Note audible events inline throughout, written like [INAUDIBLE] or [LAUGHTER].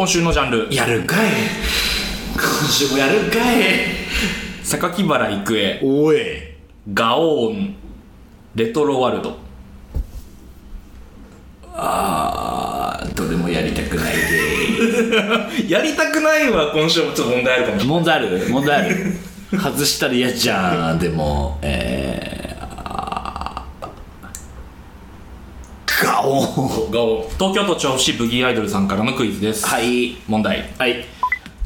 今週のジャンル。やるんかい。今週もやるんかい。榊原郁恵。おいガオーン。レトロワルド。あーどれもやりたくないで。[LAUGHS] やりたくないは今週もちょっと問題あるかもしれない。問題ある問題ある。外したら嫌じゃんでも。えー、あーガオンガオーン東京都調布市ブギーアイドルさんからのクイズです。はい。問題。はい。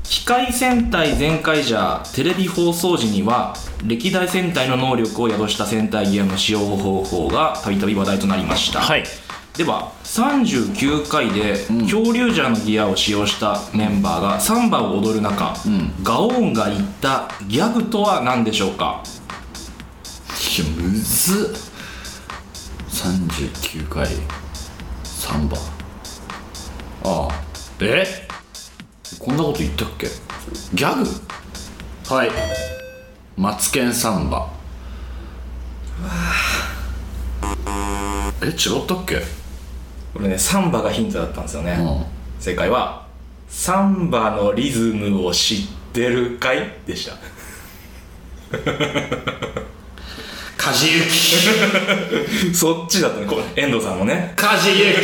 機械戦隊全開じゃテレビ放送時には歴代戦隊の能力を宿した戦隊ギアの使用方法がたびたび話題となりました、はい。では39回で恐竜ジャーのギアを使用したメンバーがサンバを踊る中、ガオーンが言ったギャグとは何でしょうか？いやむずっ。39回3番。ああ。え？こんなこと言ったっけ？ギャグ？はい。マツケンサンバえ違ったっけ？これねサンバがヒントだったんですよね、うん。正解はサンバのリズムを知ってるかい？でした梶幸 [LAUGHS] そっちだったね。遠藤さんもね。梶幸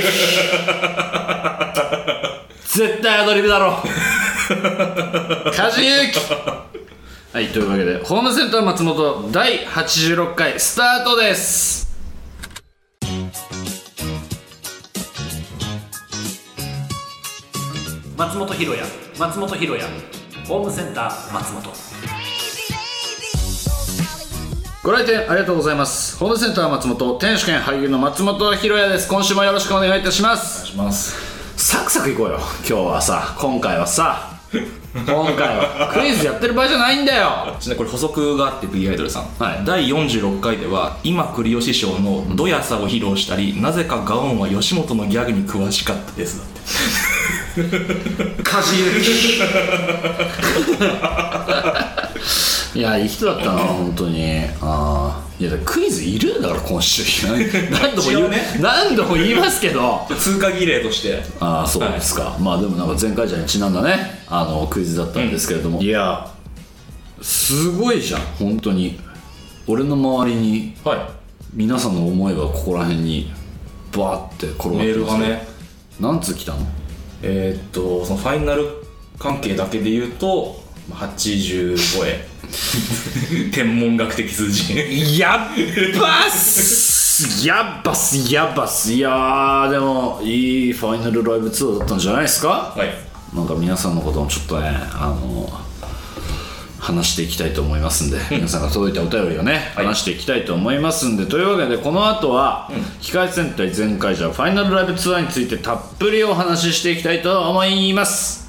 絶対アドリブだろ。[LAUGHS] 梶幸はいというわけでホームセンター松本第86回スタートです。松本ひろや松本ひろやホームセンター松本ご来店ありがとうございます。ホームセンター松本店主兼俳優の松本ひろやです。今週もよろしくお願いいたします。お願いします。サクサクいこうよ。今日はさ今回はさ今回はクイズやってる場合じゃないんだよ。ちなこれ補足があって B アイドルさん、はい。第46回では今栗吉師匠のドヤさを披露したり、なぜかガオンは吉本のギャグに詳しかったです。だってカジいやいい人だったな [LAUGHS] 本当に。ああいやクイズいるだから今週。[LAUGHS] 何度も言う、ね。何度も言いますけど。通過儀礼として。ああそうですか、まあでもなんか前回じゃにちなんだね。あのクイズだったんですけれども、いやすごいじゃん本当に。俺の周りにはい。皆さんの思いがここら辺にバーって転がってますメールがね。何通来たの？えーっとそのファイナル関係だけで言うとまあ80超え [LAUGHS] 天文学的数字。やっばっす。やっばっす。やっばっすいやーでもいいファイナルライブツアーだったんじゃないですか？はい。なんか皆さんのこともちょっとねあの話していきたいと思いますんで [LAUGHS] 皆さんが届いたお便りをね、はい。話していきたいと思いますんでというわけでこの後は、機械戦隊全開じゃファイナルライブツアーについてたっぷりお話ししていきたいと思います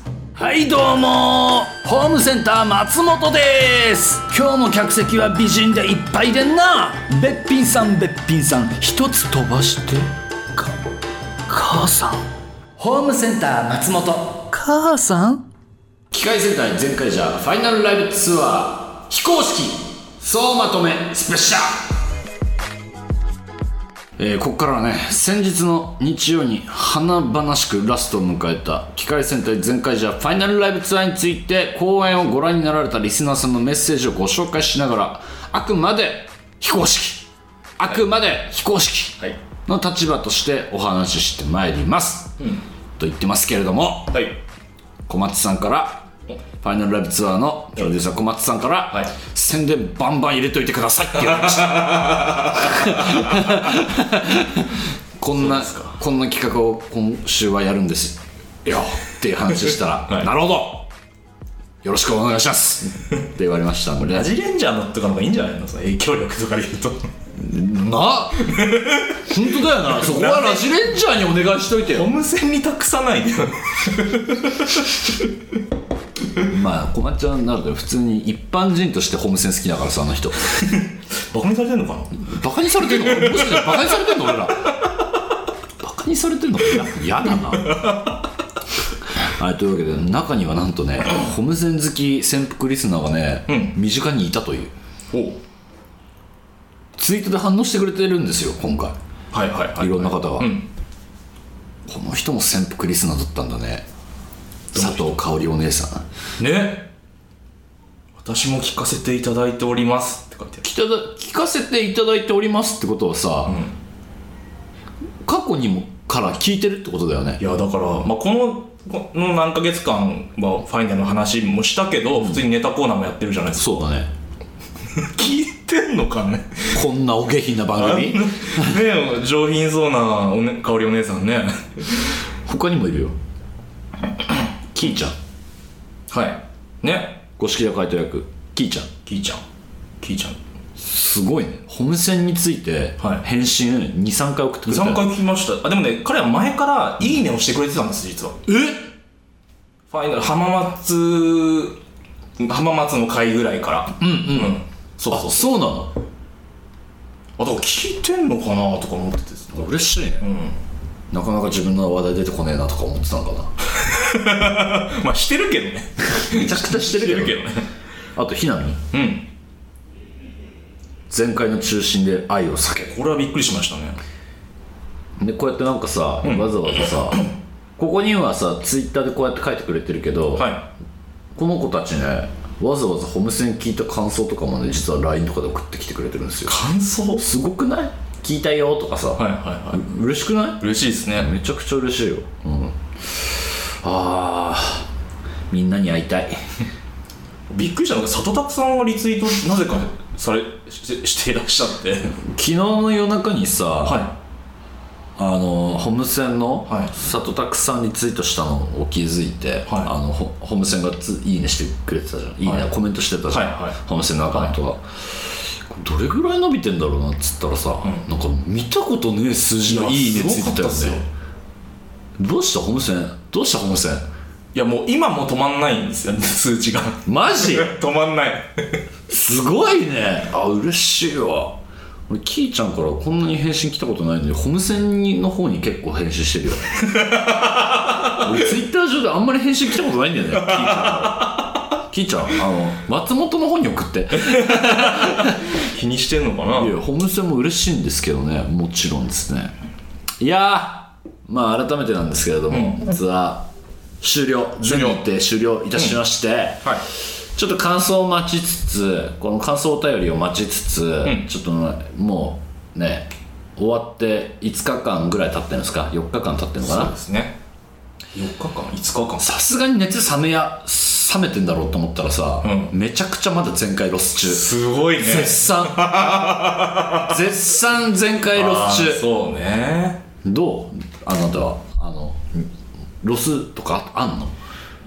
はいどうもホームセンター松本です。今日も客席は美人でいっぱいでんな。べっぴんさんべっぴんさん一つ飛ばしてか母さん。ホームセンター松本。母さん？機械戦隊全開じゃファイナルライブツアー非公式総まとめスペシャルえーここからはね先日の日曜に華々しくラストを迎えた機械戦隊全開じゃファイナルライブツアーについて公演をご覧になられたリスナーさんのメッセージをご紹介しながらあくまで非公式あくまで非公式はい。の立場としてお話ししてまいります、と言ってますけれどもはい。小松さんからファイナルライブツアーのプロデューサー小松さんから、はい。宣伝バンバン入れといてくださいって。言われましたこんなこんな企画を今週はやるんです。よっていう話したら、[LAUGHS] はい。なるほど。よろしくお願いします。って言われましたんでラジレンジャーのとかの方がいいんじゃないの影響力とかで言うと。な？本当だよな。[LAUGHS] そこはラジレンジャーにお願いしといてよ。ホームセンに託さないでよ [LAUGHS] まあ小松ちゃんになると普通に一般人としてホームセン好きだからさあの人。[LAUGHS] バカにされてんのかな？バカにされてんの？もしかしてバカにされてんの俺ら？バカにされてんの？いや嫌だな。はいというわけで中にはなんとねホームセン好き潜伏リスナーがね、身近にいたという。お。ツイートで反応してくれてるんですよ今回。はいはいはい。いろんな方が、うん。この人も潜伏リスナーだったんだね佐藤香織お姉さん。ね。私も聞かせていただいております。って書いてある。聞かせていただいておりますってことはさ、過去にもから聞いてるってことだよね。いやだから、まあ、このこの何ヶ月間はファイナルの話もしたけど、普通にネタコーナーもやってるじゃないですか。そうだね。[LAUGHS] 聞いてんのかね？こんなお下品な番組？ねえ上品そうなお、ね、香りお姉さんね。他にもいるよキーちゃん。はい。ね。五色屋海斗役キーちゃん。キーちゃん。キーちゃん。すごいね。ホームセンについてはい。返信23回送ってくれた。3回聞きました。あでもね彼は前から「いいね」をしてくれてたんです実は。え？ファイナル浜松浜松の回ぐらいから。うんうん。そうあそう。そうなの？あだから聞いてんのかなとか思ってて。嬉しいね、なかなか自分の話題出てこねえなとか思ってたのかな。[LAUGHS] まあしてるけどね。めちゃくちゃしてるけど。ね。あとひなみ。うん。前回の中心で愛を叫ぶ。これはびっくりしましたね。でこうやってなんかさ、わざわざさ [COUGHS] ここにはさツイッターでこうやって書いてくれてるけど、はこの子たちねわざわざホームセン聞いた感想とかもね実は LINE とかで送ってきてくれてるんですよ。い感想？すごくない？聞いたよとかさ、はいはいはい。嬉しくない？嬉しいですね。めちゃくちゃ嬉しいよ、うん、あーみんなに会いたい。[LAUGHS] びっくりしたのが里拓さんはリツイートなぜかされししていらっしゃって。昨日の夜中にさ、はあのホームセンのはい。里拓さんにツイートしたのを気づいて、はい。あのホホームセンがついいねしてくれてたじゃん。いいね、はい。コメントしてたじゃん、はいはい。ホームセンのアカウントが、どれぐらい伸びてんだろうなっつったらさ、なんか見たことねえ数字のいいねついてたよね。どうしたホームセン？どうしたホームセン？いやもう今も止まんないんですよ数値が。マジ？[LAUGHS] 止まんない。すごいね。あ嬉しいわ。俺キーちゃんからこんなに返信来たことないのにホームセンの方に結構返信してるよね。[LAUGHS] 俺ツイッター上であんまり返信来たことないんだよねキーちゃんからキーちゃんあの松本の方に送って。[LAUGHS] 気にしてんのかな？いやホームセンも嬉しいんですけどね。もちろんですね。いやーまあ改めてなんですけれども、ツアー終了。全日程終了いたしまして、はい。ちょっと感想を待ちつつこの感想お便りを待ちつつ、ん。ちょっとねもうね終わって5日間ぐらい経ってるんですか？4日間経ってるのかそうなですね4日間5日間。さすがに熱冷めや冷めてんだろうと思ったらさ、うめちゃくちゃまだゼンカイロス中。すごいね。絶賛。[LAUGHS] 絶賛ゼンカイロス中。そうね。どう？あなたは？あのロスとかあんの？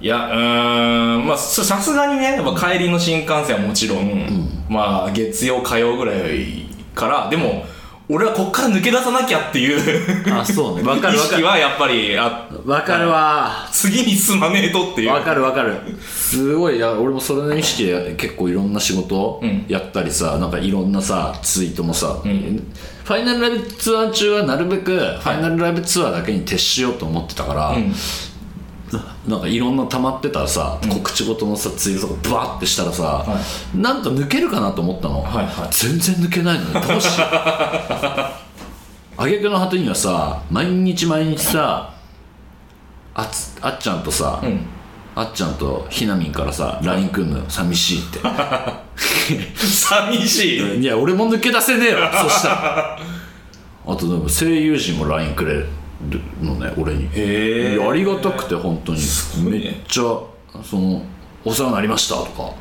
いやうーんまあささすがにねやっぱ帰りの新幹線はもちろん、まあ月曜火曜ぐらいからでも俺はこっから抜け出さなきゃっていうあそうね。わか意るわかる。識はやっぱりあわかるわ。次に進まねえとっていう。わかるわかる。すごい。いや俺もそれの意識で結構いろんな仕事ん。やったりさ、なんかいろんなさツイートもさ、ファイナルライブツアー中はなるべくファイナルライブツアーだけに徹しようと思ってたから、んなんかいろんな溜まってたさ、告知事のさツイートとかバーってしたらさ、なんと抜けるかなと思ったの、はいはい。全然抜けないのにどうしよう。[LAUGHS] 挙句の果てにはさ毎日毎日さあつあっちゃんとさ、ん。あっちゃんとひなみんからさ LINE 来んのよ寂しいって。[LAUGHS] [LAUGHS] 寂しい？いや俺も抜け出せねえわそしたら。あとでも声優陣も LINE くれるのね俺に。へえいやありがたくて本当に。ごいね。めっちゃその「お世話になりました」とか。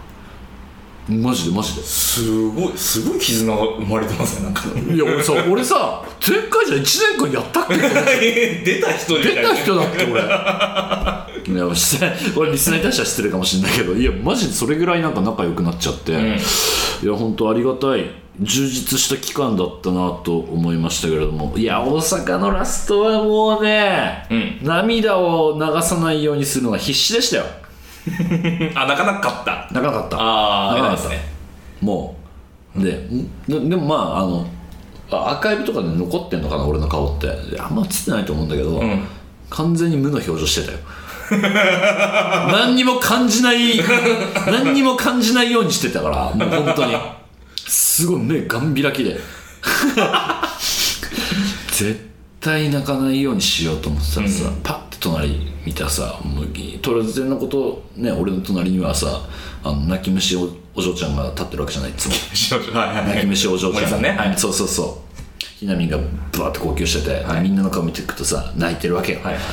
マジでマジで。すごいすごい絆が生まれてますねなんか。いや俺さ俺さ前回じゃ1年間やったっけ？[LAUGHS] 出た人出た人だって俺。[LAUGHS] いや失礼俺リスナーに対しては失礼かもしれないけどいやマジでそれぐらいなんか仲良くなっちゃって、いや本当ありがたい充実した期間だったなと思いましたけれども。いや大阪のラストはもうね、うん。涙を流さないようにするのが必死でしたよ。[LAUGHS] あなかなかかった。泣かなかった。ああなかなかった。ね。もう。でででもまああのあアーカイブとかで残ってんのかな俺の顔って。あんま映ってないと思うんだけど、ん。完全に無の表情してたよ。何にも感じない [LAUGHS] 何にも感じないようにしてたからもう本当にすごい目ガン開きで。絶対泣かないようにしようと思ってたらさ、パッて隣見たらさもう突然のことね俺の隣にはさあの泣き虫おお嬢ちゃんが立ってるわけじゃないいつも。[LAUGHS] はいはい泣き虫お嬢ちゃん。森さんねはい。そうそうそう。ひなみんがバーって号泣してて、でみんなの顔見ていくとさ泣いてるわけよ、はいはい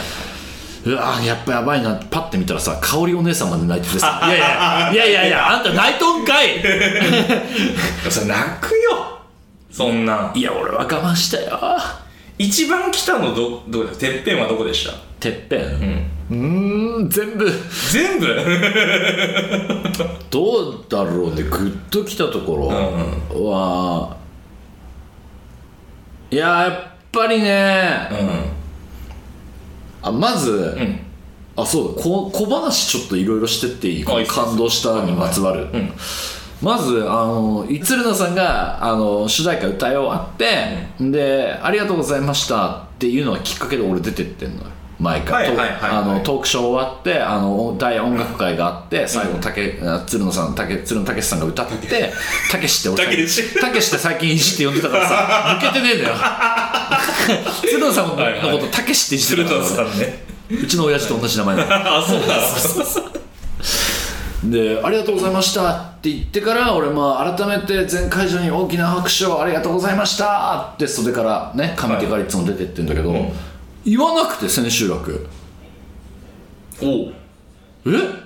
うわーやっぱやばいな。ってパッて見たらさ香織お姉さんまで泣いててさ「[LAUGHS] いやいや。いやいやいやあんた泣いとんかい! [LAUGHS] それ泣くよ。そんな」いや俺は我慢したよ。一番来たのどどこですてっぺんはどこでした？てっぺん。うーん全部。全部？[LAUGHS] どうだろうね。グッときたところは、いややっぱりね、あまず、あそうだ。こ小話ちょっといろいろしてっていい？感動したにまつわる、まずあの鶴野さんがあの主題歌歌い終わって、で「ありがとうございました」っていうのがきっかけで俺出てってんのよ。毎回、はいはいはいはい。あのトークショー終わってあの大音楽会があって最後たけあ鶴野さんたけ鶴野武さんが歌ってたけしって俺たけし。たけしって最近いじって呼んでたからさ抜けてねえんだよ [LAUGHS] [LAUGHS] 鶴野さんのはいはい。ことたけしっていじって鶴たからね。うちの親父と同じ名前。な [LAUGHS] のあそうなん [LAUGHS] で「ありがとうございました」って言ってから俺まあ改めて全会場に大きな拍手をありがとうございましたって袖からね上手からいつも出てってんだけど、言わなくて千秋楽。おう。え？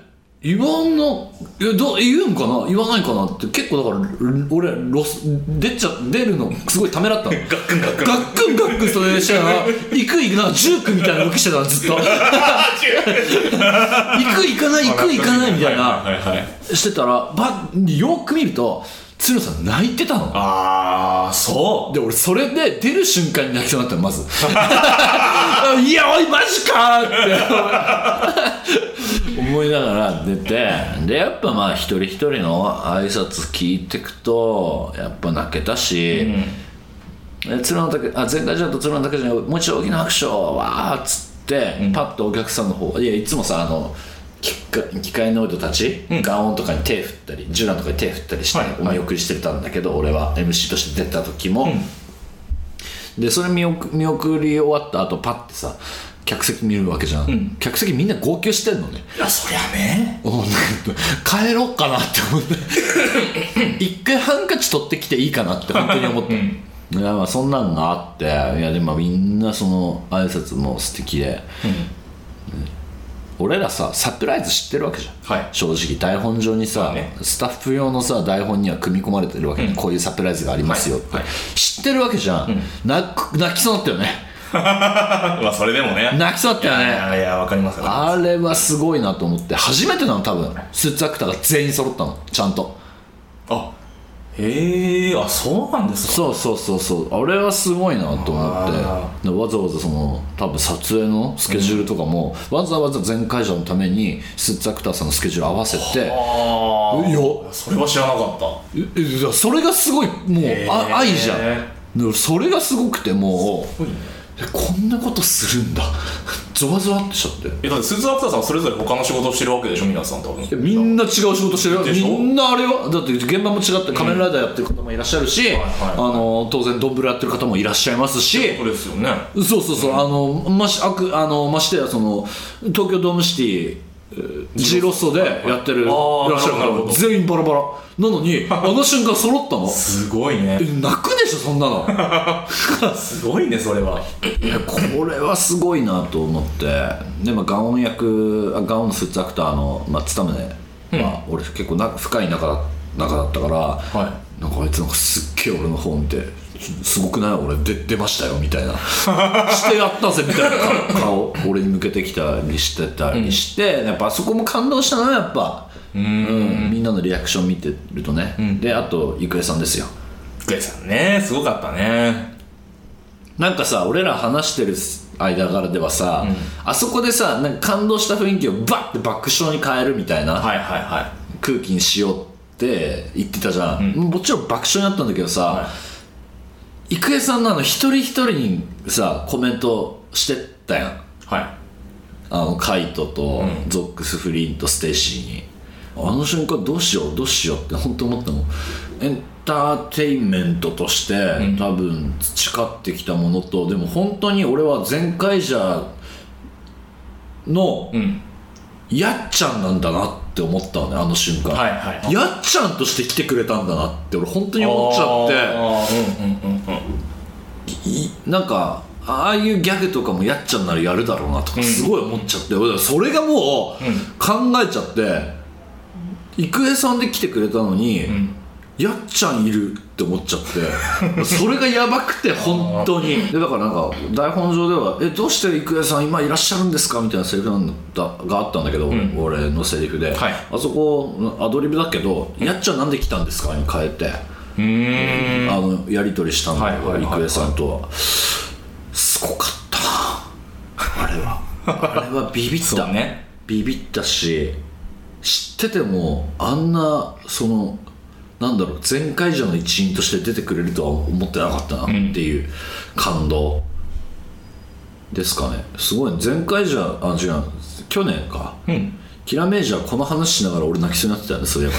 言わんの？えど言うんかな？言わないかなって。結構だから俺ロス出ちゃ出るの。すごいためらったの。[LAUGHS] ガックンガックン。ガックンガックンそれしてたら [LAUGHS] 行く行くなんかジュークみたいな動きしてたのずっと。[LAUGHS] 行く行かない行く行かないみたいな。してたらばよく見ると鶴さん泣いてたの。ああそう。で俺それで出る瞬間に泣きそうになったのまず。[LAUGHS] いやおいマジか。って。思いながら出てでやっぱまあ一人一人の挨拶聞いてくとやっぱ泣けたし、え鶴野武あ前回ちょっと鶴野武にもう一度大きな拍手をわーっつって、パッとお客さんの方いやいつもさあの機械機械ノイドたち、ガオンとかに手振ったりジュランとかに手振ったりして、はいお見送りしてたんだけど俺は MC として出た時も、でそれ見送見送り終わった後パッてさ客席見るわけじゃん、客席みんな号泣してんのね。いやそりゃね。帰ろうかなって思って。[LAUGHS] 一回ハンカチ取ってきていいかなって本当に思った、いやまあそんなんがあっていやでもみんなその挨拶も素敵で、俺らさサプライズ知ってるわけじゃん、はい。正直台本上にさ、ね。スタッフ用のさ台本には組み込まれてるわけで、こういうサプライズがありますよって、はい。はい。知ってるわけじゃん、泣く泣きそうになったよね。[LAUGHS] まあそれでもね。泣きそうだったよね。いやいやわかりますよあれはすごいなと思って。初めてなの多分。スーツアクターが全員揃ったの。ちゃんと。あへえあそうなんですか？そうそうそうそう。あれはすごいなと思あって。でわざわざその多分撮影のスケジュールとかも、わざわざ全会場のためにスーツアクターさんのスケジュール合わせてあ。あいや。それは知らなかった。ええいやそれがすごいもうへー。あ愛じゃん。でそれがすごくてもう。えこんなことするんだ。[LAUGHS] ゾワゾワってしちゃって。えだってスーツアクターさんそれぞれ他の仕事をしてるわけでしょ？皆さん多分みんな違う仕事してるよでしょ？みんなあれよだって現場も違って仮面ライダーやってる方もいらっしゃるし、はいはいあの当然ドンブラやってる方もいらっしゃいますし。そうですよね。そうそうそう、あのましあくあのましてやその東京ドームシティえー G ロッソでやってるいらっしゃるなるほど。方も全員バラバラ。なのに [LAUGHS] あの瞬間揃ったの？すごいね。え泣くでしょそんなの。[LAUGHS] すごいねそれは。いやこれはすごいなと思って。で、まあ、ガオン役あガオンのスーツアクターの、まあ、つたむね、まあ、俺結構な深い仲だ仲だったから、はなんかあいつなんかすっげえ俺の方見て「すごくない？俺出出ましたよ」みたいな。[LAUGHS] してやったぜみたいな。顔顔俺に向けてきたりしてたりして、やっぱそこも感動したなやっぱ。うん。みんなのリアクション見てるとね、であとゆくえさんですよ。福江さんね。すごかったね。なんかさ俺ら話してる間柄ではさ、あそこでさなんか感動した雰囲気をバッて爆笑に変えるみたいなはいはいは空気にしようって言ってたじゃん、もちろん爆笑になったんだけどさ、は郁恵さんのあの一人一人にさコメントしてったやん。いはい。あのカイトとゾックス・フリンとステイシーに、あの瞬間どうしようどうしようって本当思ったもん。エンターテインメントとして、多分培ってきたものとでも本当に俺は全会者のうん。やっちゃんなんだなって思ったのねあの瞬間、はいはいはい。やっちゃんとして来てくれたんだなって俺本当に思っちゃって。なんかああいうギャグとかもやっちゃんならやるだろうなとかすごい思っちゃって、俺それがもう考えちゃって郁恵さんで来てくれたのに、やっちゃんいるって思っちゃってそれがやばくて本当に。でだからなんか台本上では「えどうして郁恵さん今いらっしゃるんですか?」みたいなセリフなんだがあったんだけど、俺のセリフで、はい。あそこアドリブだけど「やっちゃんなんで来たんですか?」に変えて。うーん。あのやり取りしたんだけど、はい郁恵さんとは。すごかった。あれは。あれはビビった、ね。ビビったし知っててもあんなそのなんだろう全会者の一員として出てくれるとは思ってなかったなっていう感動。ですかね。すごいね。全会者あ違う。去年か、うん。キラメージャーこの話しながら俺泣きそうになってたよねそういえば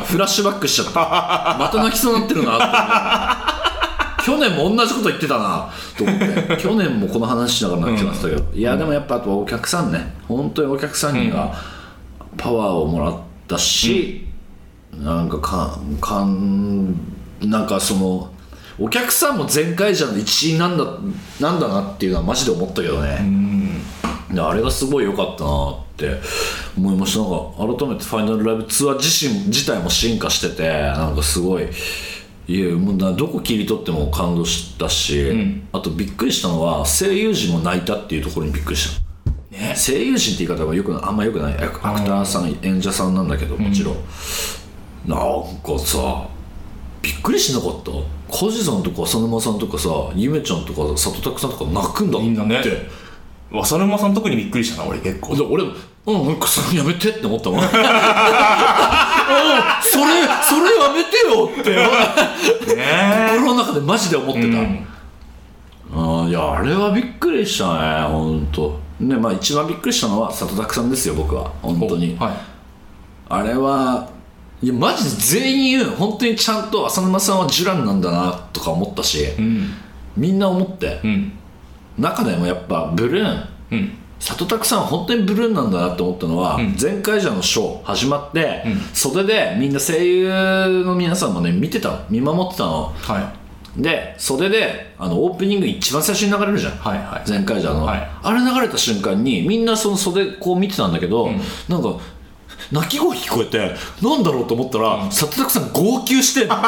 ね。[LAUGHS] フラッシュバックしちゃった。また泣きそうになってるなって。去年も同じこと言ってたなと思って。去年もこの話しながら泣きそうになってたけど、いやでもやっぱあとはお客さんね。本当にお客さんにはパワーをもらったし、なんかかんかんなんかそのお客さんも全会者の一員なんだなんだなっていうのはマジで思ったけどね、であれがすごい良かったなって思いました。なんか改めてファイナルライブツアー自身自体も進化しててなんかすごいいやもうなどこ切り取っても感動したし、あとびっくりしたのは声優陣も泣いたっていうところにびっくりした、ね。声優陣って言い方はよくあんまよくない。アクアクターさん演者さんなんだけどもちろん、なんかさびっくりしなかった。梶さんとか浅沼さんとかさゆめちゃんとか佐藤拓さんとか泣くんだ。ってみんなね。浅沼さん特にびっくりしたな俺結構。で俺うんうんそれやめてって思ったもん。[LAUGHS] うんそれそれやめてよって。[LAUGHS] ね心の中でマジで思ってた、うん。あーいやあれはびっくりしたね本当ねまあ一番びっくりしたのは里拓さんですよ僕は。本当に。はい。あれはいやマジで全員本当にちゃんと浅沼さんはジュランなんだなとか思ったし、うん。みんな思って。うん。中でもやっぱブルーン。うん。里拓さんは本当にブルーンなんだなって思ったのは、ん。前回じゃのショー始まって、ん。袖でみんな声優の皆さんもね見てたの。見守ってたの。はい。で袖であのオープニング一番最初に流れるじゃん、はいはい。前回じゃの、はい。あれ流れた瞬間にみんなその袖こう見てたんだけど、なんか泣き声聞こえてなんだろうと思ったら、里拓さん号泣してんの。[LAUGHS] いや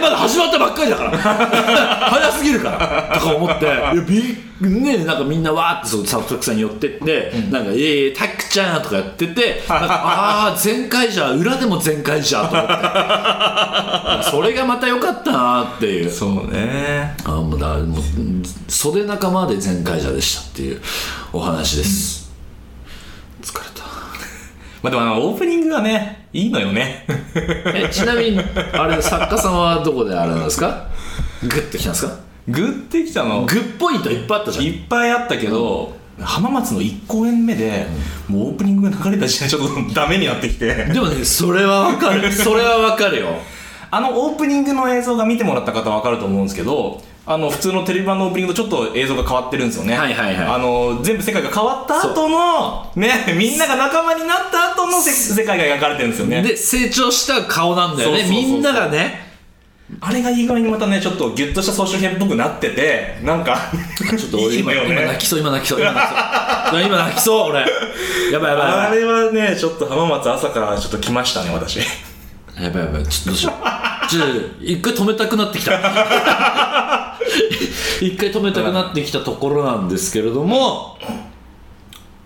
まだ始まったばっかりだから。[LAUGHS] 早すぎるから。とか思って。[LAUGHS] いやびねなんかみんなわーってその里拓さんに寄ってって、なんか「ええタックちゃん」とかやっててなんかああ全開じゃ裏でも全開じゃと思って。それがまた良かったなっていう。そうね。あもうだもう袖仲間で全開者でしたっていうお話です、疲れたまあでもあのオープニングがねいいのよね。えちなみにあれ作家さんはどこであれなんですか？グッときたんですか？グッてきたの。グッポイントいっぱいあったじゃん。いっぱいあったけど、浜松の1公演目で、もうオープニングが流れた時点でちょっとダメになってきて。でもねそれはわかる。それはわかるよあのオープニングの映像が見てもらった方は分かると思うんですけどあの普通のテレビ版のオープニングとちょっと映像が変わってるんですよね。はいはいはい。あの全部世界が変わった後のね [LAUGHS] みんなが仲間になった後のせ世界が描かれてるんですよね。で成長した顔なんだよね。みんながね。あれがいい具合にまたねちょっとギュッとした総集編っぽくなっててなんか [LAUGHS] ちょっと俺今今泣きそう今泣きそう今泣きそう。今泣きそう俺。やばいやばいやばい。あれはねちょっと浜松朝からちょっと来ましたね私やばいやばいちょっとどうしよう。ちょっと一回止めたくなってきた。[LAUGHS] 一回止めたくなってきたところなんですけれども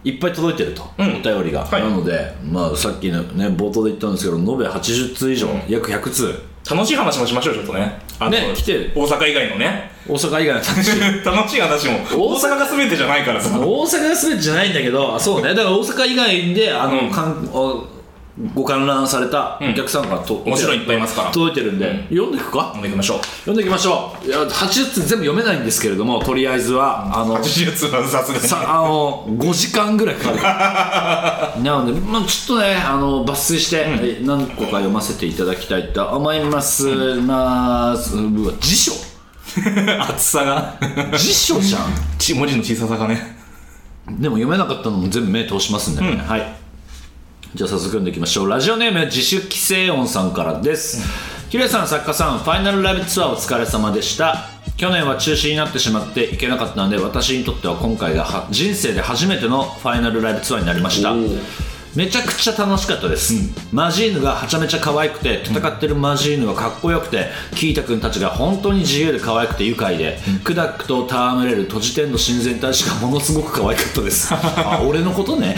いっぱい届いてると、うん。お便りが、はい。なので、まあ、さっきのね冒頭で言ったんですけど延べ80通以上、約100通。楽しい話もしましょうちょっとね。あのね来てる。大阪以外のね。大阪以外の話。[LAUGHS] 楽しい話も。大阪が全てじゃないからさ。大阪が全てじゃないんだけどあそうね。だから大阪以外であの、うん。かんおご観覧されたお客さんがと、もちろんいっぱいいますから。届いてるんで、読んでいくか？読んでいきましょう。読んでいきましょう。いや80通全部読めないんですけれどもとりあえずはあの80通はさすがに。さあの5時間ぐらいかかる。[LAUGHS] なので、まあ、ちょっとねあの抜粋して、え何個か読ませていただきたいと思います、まあうわ辞書。[LAUGHS] 厚さが。辞書じゃん。[LAUGHS] ち文字の小ささがね。でも読めなかったのも全部目通しますんでね、はいじゃあ早速読んでいきましょう。ラジオネーム自主規制音さんからです、ヒデさん作家さんファイナルライブツアーお疲れ様でした。去年は中止になってしまって行けなかったので私にとっては今回がは人生で初めてのファイナルライブツアーになりました。めちゃくちゃ楽しかったです、マジーヌがはちゃめちゃ可愛くて戦ってるマジーヌはかっこよくてキータ君たちが本当に自由で可愛くて愉快で、クダックと戯れる閉じ天の親善大使がものすごく可愛かったです。[LAUGHS] あ俺のことね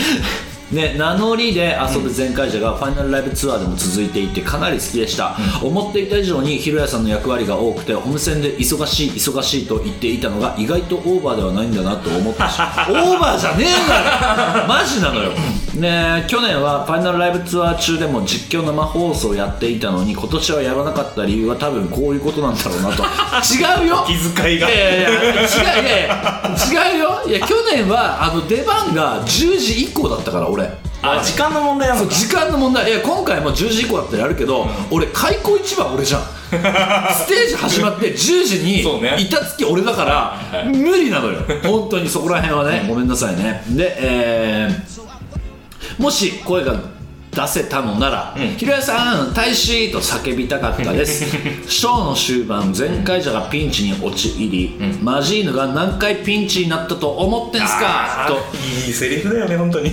ね、名乗りで遊ぶ全会者がファイナルライブツアーでも続いていてかなり好きでした、思っていた以上にひろやさんの役割が多くてホーム戦で忙しい忙しいと言っていたのが意外とオーバーではないんだなと思ったし [LAUGHS] オーバーじゃねえんだよ。マジなのよ。ね去年はファイナルライブツアー中でも実況生放送やっていたのに今年はやらなかった理由は多分こういうことなんだろうなと。[LAUGHS] 違うよ。気遣いが。いやいや違ういや違うよ。いや去年はあの出番が10時以降だったから俺。あ時間の問題なの時間の問題。いや今回も10時以降だったらやるけど、俺開口一番俺じゃん。[LAUGHS] ステージ始まって10時に板付き俺だから無理なのよ。本当にそこら辺はね。ごめんなさいね。でえーもし声が出せたのなら「ひろやさん大使!」と叫びたかったです。[LAUGHS] ショーの終盤全会者がピンチに陥り、マジーヌが何回ピンチになったと思ってんすか？あと。ーいいセリフだよね本当に。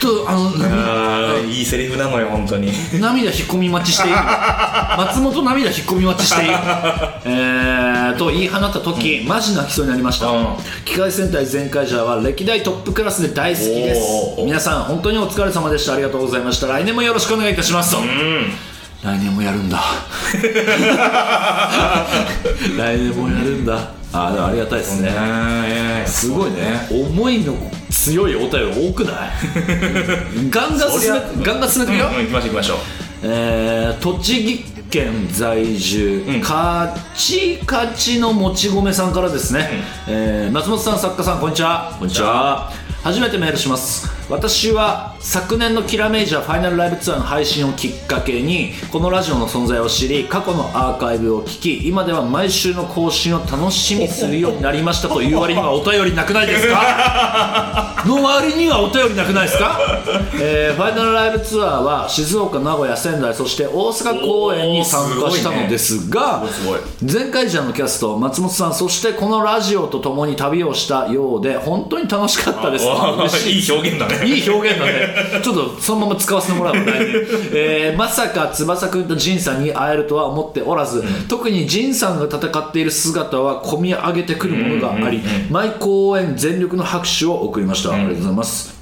とあの [LAUGHS] あーいいセリフなのよ本当に涙引っ込み待ちしている。[LAUGHS] 松本涙引っ込み待ちしている。えーと言い放った時、マジ泣きそうになりました、うん。機械戦隊全会者は歴代トップクラスで大好きです。皆さん本当にお疲れ様でした。ありがとうございました。来年もよろしくお願いいたします。と、来年もやるんだ。[LAUGHS] 来年もやるんだ。あーでもありがたいですね。すごいね。思いの強いお便り多くない？[LAUGHS] ガンガン進めガンガン進めてみよ。う、うん行きましょう行きましょう。えー栃木県在住、カチカチのもち米さんからですね、えー松本さん作家さんこんにちは。こんにちは。初めてメールします私は昨年のキラメイジャーファイナルライブツアーの配信をきっかけにこのラジオの存在を知り過去のアーカイブを聞き今では毎週の更新を楽しみするようになりましたという割にはお便りなくないですか？[LAUGHS] の割にはお便りなくないですか、えーファイナルライブツアーは静岡名古屋仙台そして大阪公演に参加したのですが前回者のキャスト松本さんそしてこのラジオと共に旅をしたようで本当に楽しかったですいい。表現だねいい表現だね。ちょっとそのまま使わせてもらうわ来年、えーまさか翼くんと仁さんに会えるとは思っておらず、特に仁さんが戦っている姿は込み上げてくるものがあり、毎公演全力の拍手を送りました、ありがとうございます。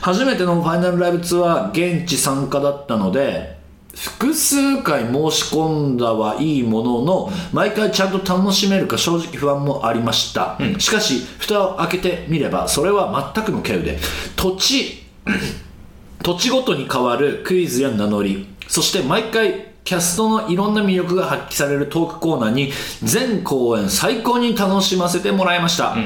初めてのファイナルライブツアー現地参加だったので複数回申し込んだはいいものの毎回ちゃんと楽しめるか正直不安もありました、しかし蓋を開けてみればそれは全くの稀有で土地 [CLEARS THROAT] 土地ごとに変わるクイズや名乗りそして毎回キャストのいろんな魅力が発揮されるトークコーナーに全公演最高に楽しませてもらいました、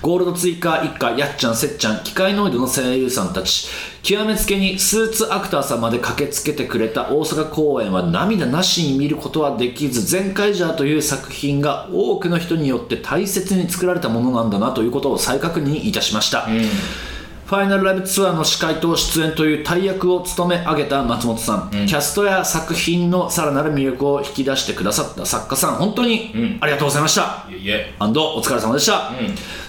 ゴールド追加一家やっちゃんせっちゃん機械ノイドの声優さんたち極めつけにスーツアクターさんまで駆けつけてくれた大阪公演は涙なしに見ることはできず全開ジャーという作品が多くの人によって大切に作られたものなんだなということを再確認いたしました、ファイナルライブツアーの司会と出演という大役を務め上げた松本さん、キャストや作品のさらなる魅力を引き出してくださった作家さん。本当にありがとうございました、いえいえ。アンドお疲れ様でした、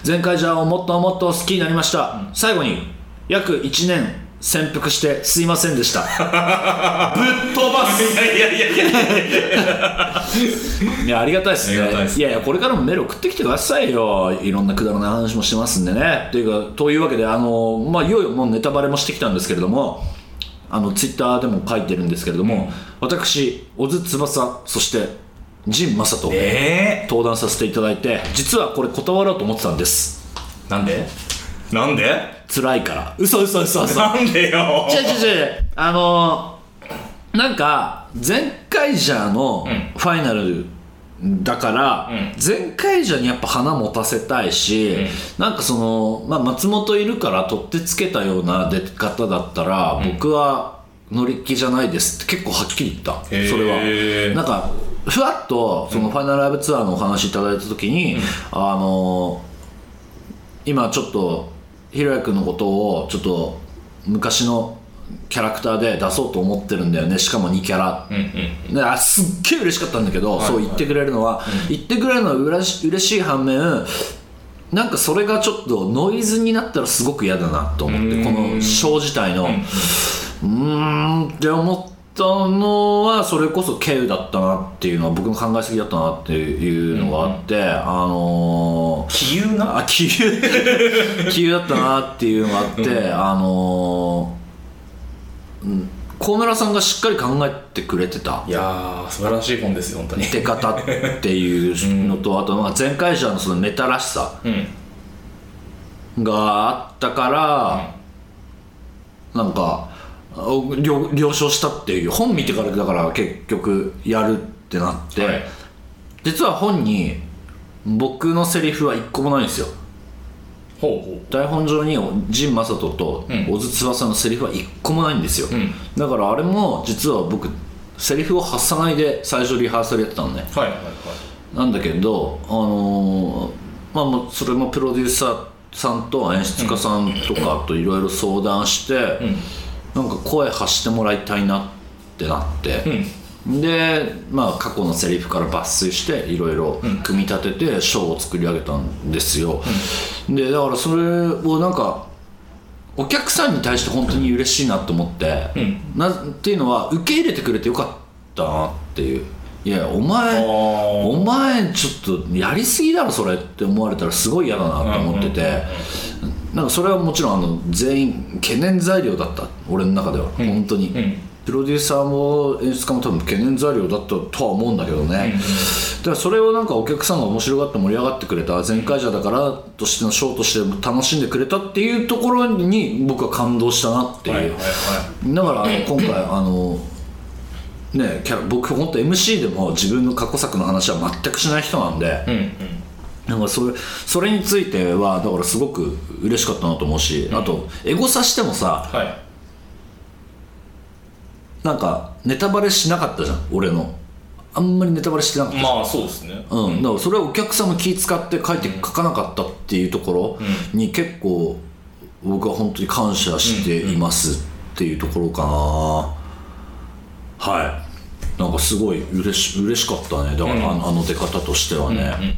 前回じゃをもっともっと好きになりました、最後に約1年潜伏してすいませんでした。[LAUGHS] ぶっ飛ばす。いやいやいやいや。いやありがたいですね。いやいやこれからもメール送ってきてくださいよ。いろんなくだらない話もしてますんでね。というかというわけであのまあいよいよもうネタバレもしてきたんですけれどもあのツイッターでも書いてるんですけれども、私小津翼そして陣正人え。登壇させていただいて実はこれ断ろうと思ってたんです。ー、なんで？なんで？辛いから。嘘嘘嘘嘘。なんでよ？違う違う違う。あのーなんか前回ジャーのファイナルだから、前回ジャーにやっぱ花持たせたいし、なんかその、まあ、松本いるから取ってつけたような出方だったら、僕は乗り気じゃないですって結構はっきり言った。それは。なんかふわっとそのファイナルライブツアーのお話いただいた時に、あのー今ちょっとひろやくんのことをちょっと昔のキャラクターで出そうと思ってるんだよね。しかも2キャラ、うんうん。すっげえ嬉しかったんだけど、そう言ってくれるのは、言ってくれるのはうらし嬉しい反面なんかそれがちょっとノイズになったらすごく嫌だなと思ってこのショー自体の。うーんって思ったのはそれこそ経由だったなっていうのは僕の考えすぎだったなっていうのがあって、あのー気有な？あ気流気流だったなっていうのがあって、あのーうん小村さんがしっかり考えてくれてた。いやー素晴らしい本ですよ本当に。出方っていうのと、あとまあ前回者のそのメタらしさうん。があったから、なんかお了了承したっていう本見てからだから結局やるってなって、はい。実は本に僕のセリフは一個もないんですよ。ほうほ台本上に陣正人とうん。小津翼のセリフは一個もないんですよ、ん。だからあれも実は僕セリフを発さないで最初リハーサルやってたのね。うはいはいはい。なんだけどあのーまあもうそれもプロデューサーさんと演出家さんとかといろいろ相談して、なんか声発してもらいたいなってなって、で、まあ、過去のセリフから抜粋していろいろ組み立ててショーを作り上げたんですよ、でだからそれをなんかお客さんに対して本当に嬉しいなと思って、なっていうのは受け入れてくれてよかったなっていう。いやお前お前ちょっとやりすぎだろそれって思われたらすごい嫌だなと思ってて、なんかそれはもちろんあの全員懸念材料だった俺の中では、本当に、ん。プロデューサーも演出家も多分懸念材料だったとは思うんだけどね、だからそれをなんかお客さんが面白がって盛り上がってくれた前回者だからとしてのショーとして楽しんでくれたっていうところに僕は感動したなっていう、はいはいはだからあの今回あのねキャラ僕本当 MC でも自分の過去作の話は全くしない人なんで、いうんうんなんかそれそれについてはだからすごく嬉しかったなと思うし、あとエゴサしてもさはい。なんかネタバレしなかったじゃん俺の。あんまりネタバレしてなかったまあそうですね。うん、だからそれはお客さんも気使って書いて書かなかったっていうところに結構僕は本当に感謝していますっていうところかな、はい。なんかすごい嬉し嬉しかったね。だからあのあの出方としてはね、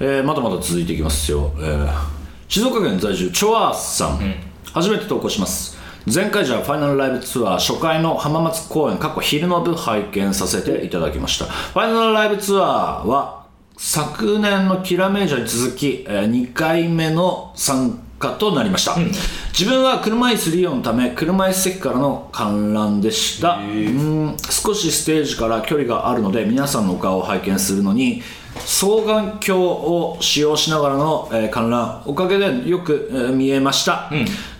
えーまだまだ続いていきますよ、えー静岡県在住チョアースさん、初めて投稿します。前回じゃファイナルライブツアー初回の浜松公演過去昼の部拝見させていただきました。ファイナルライブツアーは昨年のキラメージャーに続き、え2回目の参加となりました、自分は車椅子利用のため車椅子席からの観覧でした。うん。少しステージから距離があるので皆さんのお顔を拝見するのに双眼鏡を使用しながらの、えー観覧。おかげでよく、えー見えました、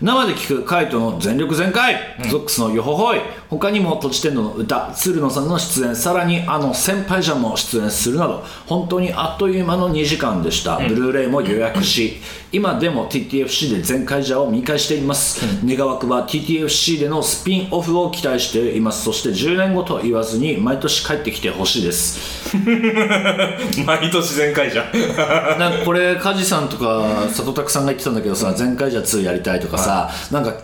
生で聴くカイトの全力全開、ゾックスのよほほい。他にも「とち天童の歌」鶴野さんの出演。さらにあの先輩じゃんも出演するなど本当にあっという間の2時間でした、ブルーレイも予約し今でも TTFC で全開ジャーを見返しています、願わくは TTFC でのスピンオフを期待しています。そして10年後と言わずに毎年帰ってきてほしいです。[LAUGHS] 毎年全開じゃん。[LAUGHS] なんかこれ梶さんとか里拓さんが言ってたんだけどさ前回じゃ2やりたいとかさ、なんか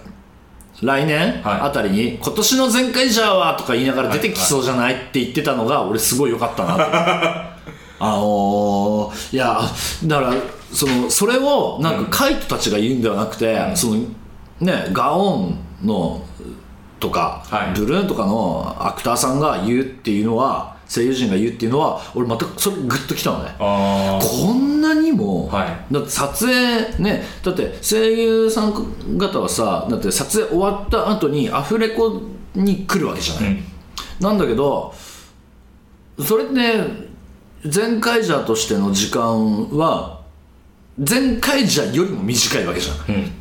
来年はい。あたりに今年の前回じゃはとか言いながら出てきそうじゃないって言ってたのが俺すごい良かったなと [LAUGHS] あのー、いやだからそのそれをなんかカイトたちが言うんではなくて、そのねガオンのとか、はい。ブルーンとかのアクターさんが言うっていうのは声優陣が言うっていうのは俺またそれグッときたのね。あこんなにも、はい。だって撮影ねだって声優さん方はさだって撮影終わった後にアフレコに来るわけじゃない、うん。なんだけどそれって前回者としての時間は前回者よりも短いわけじゃん、うん。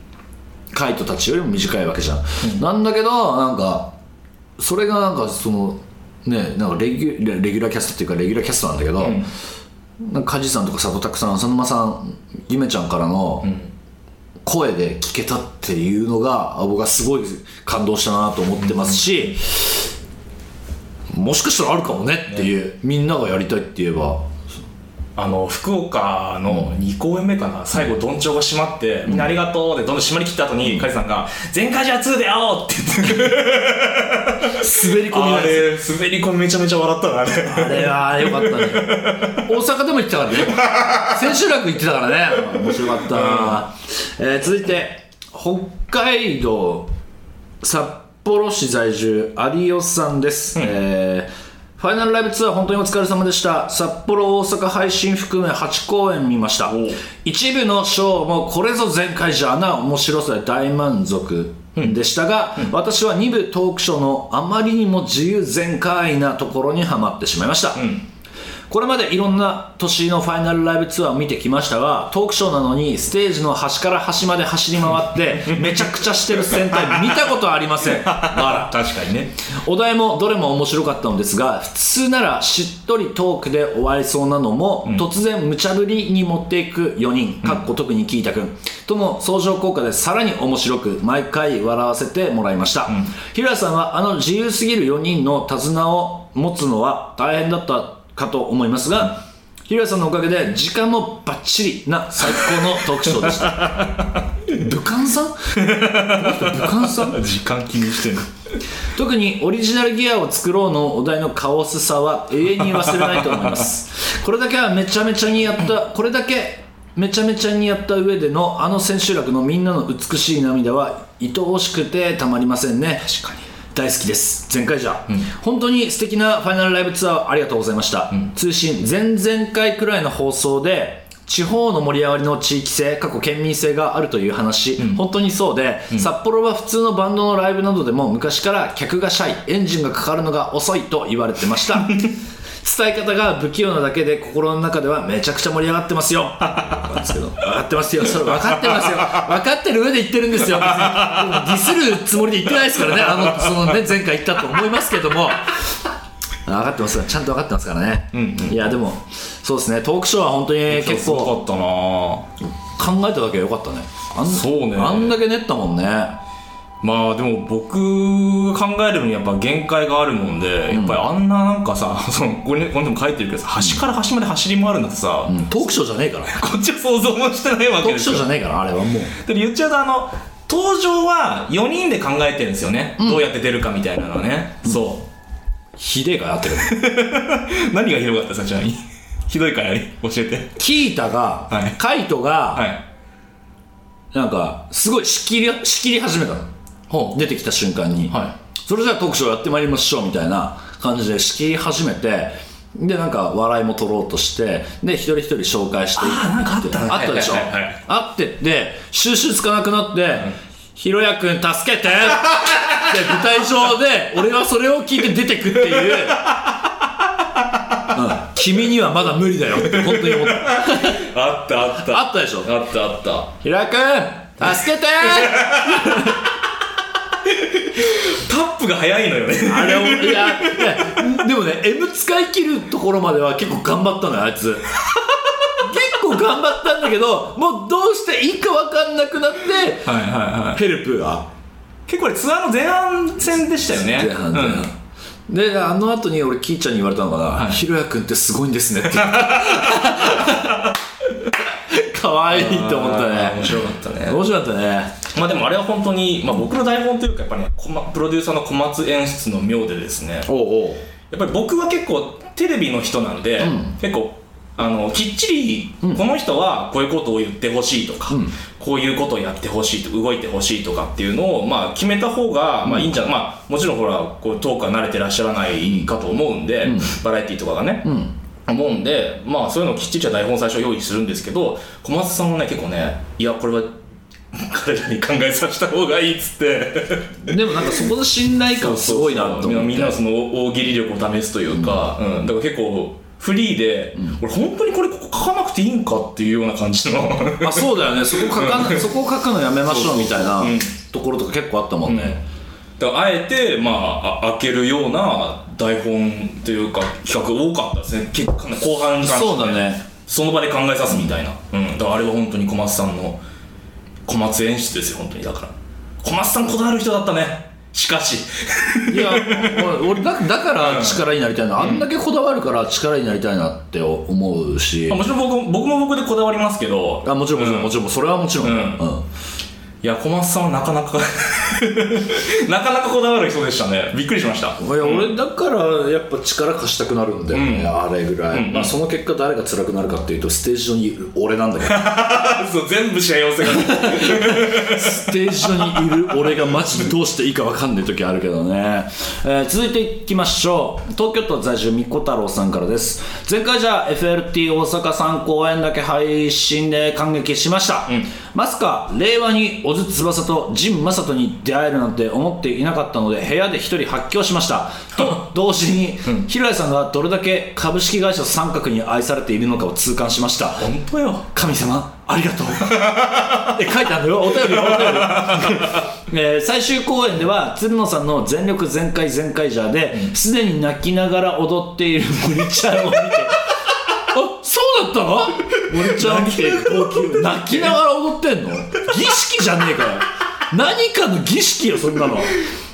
カイトたちよりも短いわけじゃん、なんだけどなんかそれがなんかそのねなんかレギュレレギュラーキャストっていうかレギュラーキャストなんだけど、なんか梶さんとか里拓さん浅沼さんゆめちゃんからの声で聞けたっていうのがあ僕はすごい感動したなと思ってますし、もしかしたらあるかもねっていう、みんながやりたいって言えばあの福岡の2公演目かな。最後どんちょうが閉まって、みんなありがとうでどんどん閉まりきった後にカジさんが「全開じゃ2で会おう!」って言って滑り込みあれ滑り込みめちゃめちゃ笑ったなあれ。あれはよかったね。[LAUGHS] 大阪でも行ってたからね。千秋楽行ってたからね。面白かった。な、えー続いて北海道札幌市在住有吉さんです、えーファイナルライブツアー本当にお疲れ様でした。札幌大阪配信含め8公演見ました。一部のショーもこれぞ全開じゃな面白さで大満足でしたが、私は2部トークショーのあまりにも自由全開なところにはまってしまいました、これまでいろんな年のファイナルライブツアーを見てきましたがトークショーなのにステージの端から端まで走り回って [LAUGHS] めちゃくちゃしてる戦隊見たことありません。わ [LAUGHS] ら確かにね。お題もどれも面白かったのですが普通ならしっとりトークで終わりそうなのも、突然無茶ぶりに持っていく4人、かっこ特にキータ君。との相乗効果でさらに面白く毎回笑わせてもらいました、平谷さんはあの自由すぎる4人の手綱を持つのは大変だったかと思いますが平谷さんのおかげで時間もバッチリな最高のトークショーでした。[LAUGHS] 武漢さん？武漢さん？時間気にしてる特にオリジナルギアを作ろうのお題のカオスさは永遠に忘れないと思います。これだけはめちゃめちゃにやったこれだけめちゃめちゃにやった上でのあの千秋楽のみんなの美しい涙は愛おしくてたまりませんね。確かに大好きです。全開じゃ、本当に素敵なファイナルライブツアーありがとうございました、通信前々回くらいの放送で地方の盛り上がりの地域性過去県民性があるという話、本当にそうで、札幌は普通のバンドのライブなどでも昔から客がシャイエンジンがかかるのが遅いと言われてました [LAUGHS] 伝え方が不器用なだけで心の中ではめちゃくちゃ盛り上がってますよ。なんですけど分かってますよ。それ分かってますよ。分かってる上で言ってるんですよ。ディスるつもりで言ってないですからね。あのそのね前回言ったと思いますけども。分かってますよ。ちゃんと分かってますからね、いやでもそうですね。トークショーは本当に結すご構かったな。考えただけはよかったね。あんそうね。あんだけ練ったもんねまあでも僕が考えるのにやっぱ限界があるもんで、やっぱりあんななんかさ [LAUGHS] そのこれここにも書いてるけどさ端から端まで走り回るんだってさ、トークショーじゃねえから。[LAUGHS] こっちは想像もしてないわトークショーけですよじゃねえからあれはもう。で言っちゃうとあの登場は4人で考えてるんですよね、どうやって出るかみたいなのはね、そひでえからやってる。う [LAUGHS] 何がひどかったですかちなみに？ひどいから教えて。キータが、はい。カイトが、はい。なんかすごい仕切り仕切り始めたの。ほ出てきた瞬間に、はそれじゃあトークショーやってまいりましょうみたいな感じで仕切り始めてでなんか笑いも取ろうとしてで一人一人紹介していってあーなんかあったね。あったでしょ、はいはいはいはい。あってって収集つかなくなって「ひろやくん助けて!」って舞台上で俺はそれを聞いて出てくっていう、うん、君にはまだ無理だよって本当に思った。あったあった。あったでしょ？あったあった。ひろやくん助けてタップが早いのよね。あれをいやいやでもね M 使い切るところまでは結構頑張ったのよあいつ。結構頑張ったんだけどもうどうしていいか分かんなくなってはいはいはい。ヘルプが。結構これツアーの前半戦でしたよね。前半前半であの後に俺キーちゃんに言われたのかな「ひろやくんってすごいんですね」って。[LAUGHS] 可愛いと思ったうん面ね白かったね。面白かったねまあでもあれは本当に、まあ、僕の台本というかやっぱりねプロデューサーの小松演出の妙でですねやっぱり僕は結構テレビの人なんで、結構あのきっちりこの人はこういうことを言ってほしいとか、こういうことをやってほしいと動いてほしいとかっていうのを、まあ、決めた方が、まあ、いいんじゃない、まあ、もちろんほらこうトークは慣れてらっしゃらないかと思うんで、バラエティーとかがね、思うんでまあそういうのをきっちりじゃ台本最初用意するんですけど小松さんもね結構ねいやこれは彼らに考えさせた方がいいっつって。でもなんかそこの信頼感すごいなと思って。みんなのその大喜利力を試すというか、うん。だから結構フリーで、俺本当にこれここ書かなくていいんかっていうような感じの。あそうだよね。そこ書かなそこ書くのやめましょうみたいなところとか結構あったもんね、だからあえてまああ開けるような台本というか企画多かったですね。結構後半に関してそうだね。その場で考えさすみたいな、うん、だからあれは本当に小松さんの小松演出ですよ本当に。だから。小松さんこだわる人だったね。しかし。いや俺だだから力になりたいな、あんだけこだわるから力になりたいなって思うし、もちろん僕僕も僕でこだわりますけど。あもちろんもちろん、うもちろんそれはもちろん、うん。うんいや小松さんはなかなか [LAUGHS] なかなかこだわる人でしたね。びっくりしました。いや俺だからやっぱ力貸したくなるんだよね、あれぐらい、まあ、その結果誰が辛くなるかっていうとステージ上にいる俺なんだけど。そう全部試合要請が。ステージ上にいる [LAUGHS] 俺がマジでどうしていいか分かんない時あるけどね、えー続いていきましょう。東京都在住みこ太郎さんからです。前回じゃあ FLT 大阪3公演だけ配信で感激しました、まさか令和に小津翼と陣正人に出会えるなんて思っていなかったので部屋で一人発狂しました。[LAUGHS] と同時に、平井さんがどれだけ株式会社三角に愛されているのかを痛感しました。本当よ。神様ありがとう。え書いてあるよ。お便りよお便り、[LAUGHS] えー最終公演では鶴野さんの全力全開全開ジャーですで、に泣きながら踊っている森ちゃんを見てあそうだった？の森ちゃんを見て号泣泣きながら踊ってんの？儀式じゃねえかよ何かの儀式よそんなの、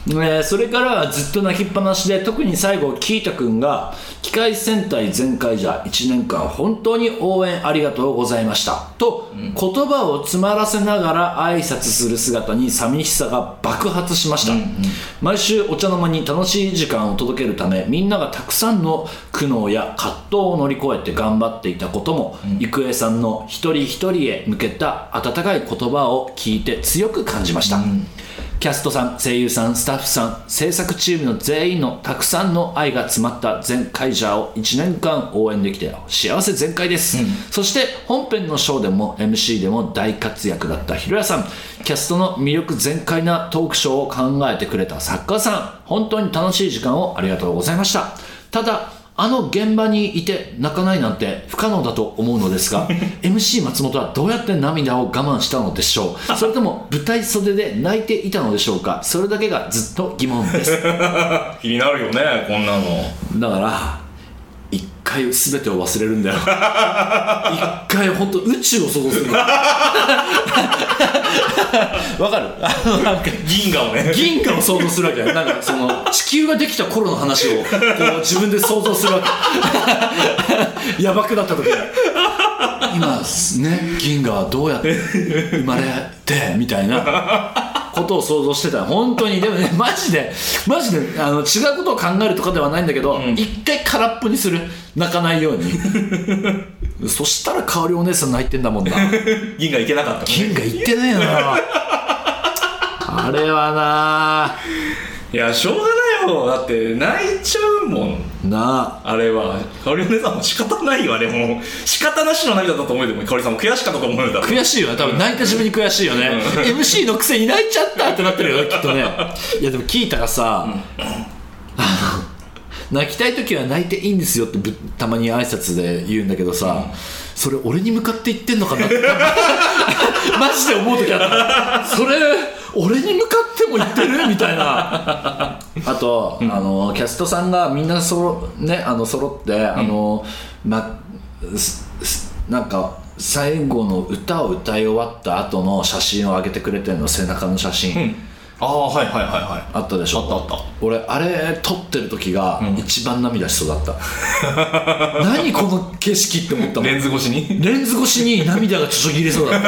えーそれからはずっと泣きっぱなしで特に最後キータ君が機械戦隊全開じゃ1年間本当に応援ありがとうございました。と、言葉を詰まらせながら挨拶する姿に寂しさが爆発しました、毎週お茶の間に楽しい時間を届けるためみんながたくさんの苦悩や葛藤を乗り越えて頑張っていたことも、郁恵さんの一人一人へ向けた温かい言葉を聞いて強く感じました、キャストさん、声優さん、スタッフさん、制作チームの全員のたくさんの愛が詰まった全カイジャーを1年間応援できて幸せ全開です、そして本編のショーでも MC でも大活躍だったひろやさん。キャストの魅力全開なトークショーを考えてくれた作家さん。本当に楽しい時間をありがとうございました。ただあの現場にいて泣かないなんて不可能だと思うのですが [LAUGHS] MC 松本はどうやって涙を我慢したのでしょう？[LAUGHS] それとも舞台袖で泣いていたのでしょうか？それだけがずっと疑問です。[LAUGHS] 気になるよねこんなの。だから一回全てを忘れるんだよ。一回本当宇宙を想像するの。[LAUGHS] わかる？なんか銀河をね。銀河を想像するわけ。よなんかその地球ができた頃の話をこう自分で想像するわけ。やばくなった時に。今ね銀河はどうやって生まれてみたいなことを想像してた。本当に。でもね [LAUGHS] マジでマジであの違うことを考えるとかではないんだけど、一回空っぽにする。泣かないように。[LAUGHS] そしたら香織お姉さん泣いてんだもんな。[LAUGHS] 銀河行けなかった銀河行ってないよな。あれはないやしょうがないよ。だって泣いちゃうもん。なあ。れは。かおりお姉さんも仕方ないよあれも。う仕方なしの涙だと思うよかおりさんも悔しかったと思うよ多分悔しいよね。多分泣いた自分に悔しいよね、MC のくせに泣いちゃったってなってるよね [LAUGHS] きっとね。いやでも聞いたらさ、あの [LAUGHS] 泣きたい時は泣いていいんですよってぶたまに挨拶で言うんだけどさ、それ俺に向かって言ってんのかな？っ [LAUGHS] てマジで思う時あった。それ俺に向かっても言ってる？みたいな。あと、あのキャストさんがみんなそろねあの揃って、あのまなんか最後の歌を歌い終わった後の写真を上げてくれてるの？背中の写真、ああはいはいはいはあったでしょ？あったあった。俺あれ撮ってる時が一番涙しそうだった、[LAUGHS] 何この景色って思ったもんいレンズ越しに？レンズ越しに涙がちょちょぎれそうだった。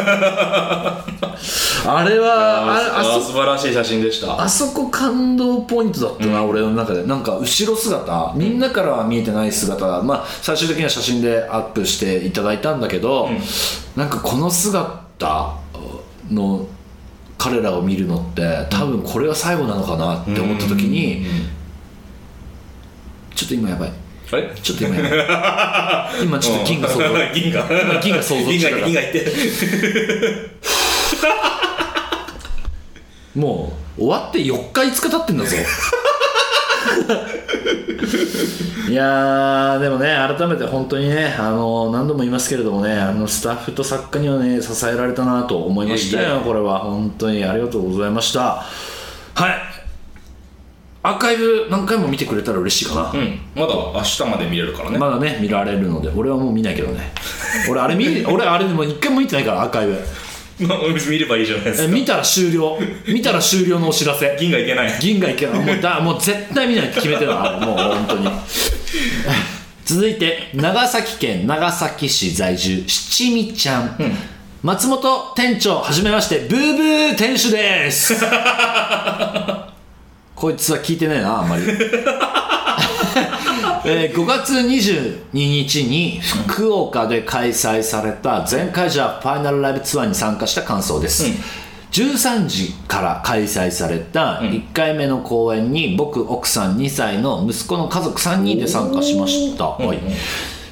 [LAUGHS] あれはあああそ素晴らしい写真でした。あそこ感動ポイントだったな、俺の中で。なんか後ろ姿みんなからは見えてない姿、まあ最終的には写真でアップしていただいたんだけど、なんかこの姿の彼らを見るのって多分これが最後なのかなって思った時に、ちょっと今やばい。あれちょっと今やばい。[LAUGHS] 今ちょっと銀が想像銀河今銀が想像銀して銀河行って。[LAUGHS] もう終わって4日5日経ってんだぞ [LAUGHS] いやーでもね改めて本当にねあの何度も言いますけれどもねあのスタッフと作家にはね支えられたなと思いましたよこれは。本当にありがとうございました。はい。アーカイブ何回も見てくれたら嬉しいかな、うん。まだ明日まで見れるからね。まだね見られるので。俺はもう見ないけどね。俺あれ見 [LAUGHS] 俺あれでも一回も見てないからアーカイブ。まあ [LAUGHS] 見ればいいじゃないですか。え見たら終了。見たら終了のお知らせ。銀がいけない。銀がいけない。[LAUGHS] もうだもう絶対見ないって決めてるわ。[LAUGHS] もう本当に。続いて長崎県長崎市在住七味ちゃん、松本店長はじめましてブーブー店主です。こいつは聞いてないなあんまりえー5月22日に福岡で開催された全会ジャーファイナルライブツアーに参加した感想です、13時から開催された1回目の公演に僕奥さん2歳の息子の家族3人で参加しました、はい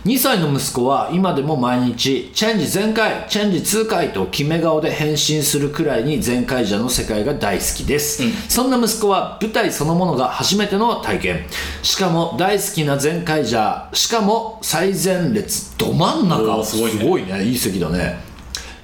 2歳の息子は今でも毎日チェンジ全開チェンジ痛快と決め顔で変身するくらいに全開者の世界が大好きです、そんな息子は舞台そのものが初めての体験。しかも大好きな全開者しかも最前列ど真ん中。おーすごいね。すごいね。いい席だね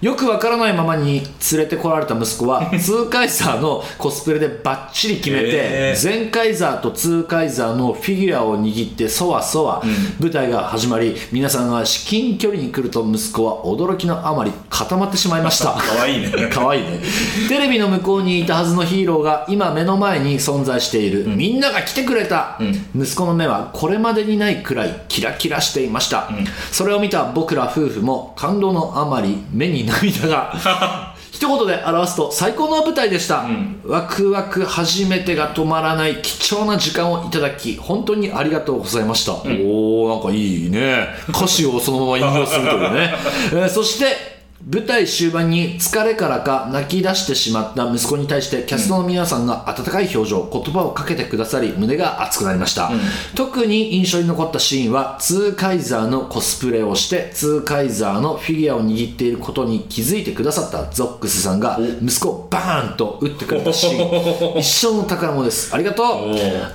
よくわからないままに連れてこられた息子は [LAUGHS] ツーカイザーのコスプレでバッチリ決めてへー。全カイザーとツーカイザーのフィギュアを握ってそわそわ、舞台が始まり皆さんが至近距離に来ると息子は驚きのあまり固まってしまいました。かわいいね。可愛いね。テレビの向こうにいたはずのヒーローが今目の前に存在している、みんなが来てくれた、息子の目はこれまでにないくらいキラキラしていました、それを見た僕ら夫婦も感動のあまり目に涙が。[LAUGHS] 一言で表すと最高の舞台でした、ワクワク初めてが止まらない貴重な時間をいただき本当にありがとうございました、おおなんかいいね。歌詞をそのまま引用するというね、えーそして舞台終盤に疲れからか泣き出してしまった息子に対してキャストの皆さんが温かい表情、言葉をかけてくださり胸が熱くなりました、特に印象に残ったシーンはツーカイザーのコスプレをしてツーカイザーのフィギュアを握っていることに気づいてくださったゾックスさんが息子をバーンと打ってくれたシーン。[LAUGHS] 一生の宝物です。ありがとう。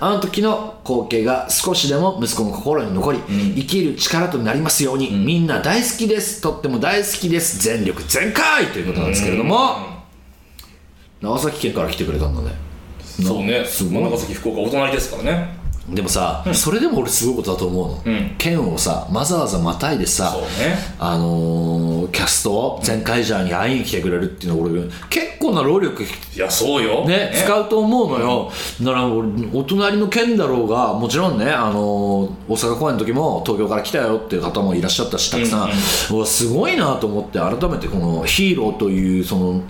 あの時の光景が少しでも息子の心に残り、生きる力となりますように、みんな大好きです。とっても大好きです全力全開ということなんですけれども、長崎県から来てくれたんだね。そうね。すごい。長崎福岡お隣ですからねでもさ、それでも俺すごいことだと思うの、ん。県をさわざわざまたいでさね。あのーキャスト全会ジャーに会いに来てくれるっていうのは俺結構な労力いやそうよ。ね、使うと思うのよ、だから俺お隣の県だろうがもちろんね、あのー大阪公演の時も東京から来たよっていう方もいらっしゃったしたくさん、うわすごいなと思って改めてこのヒーローというその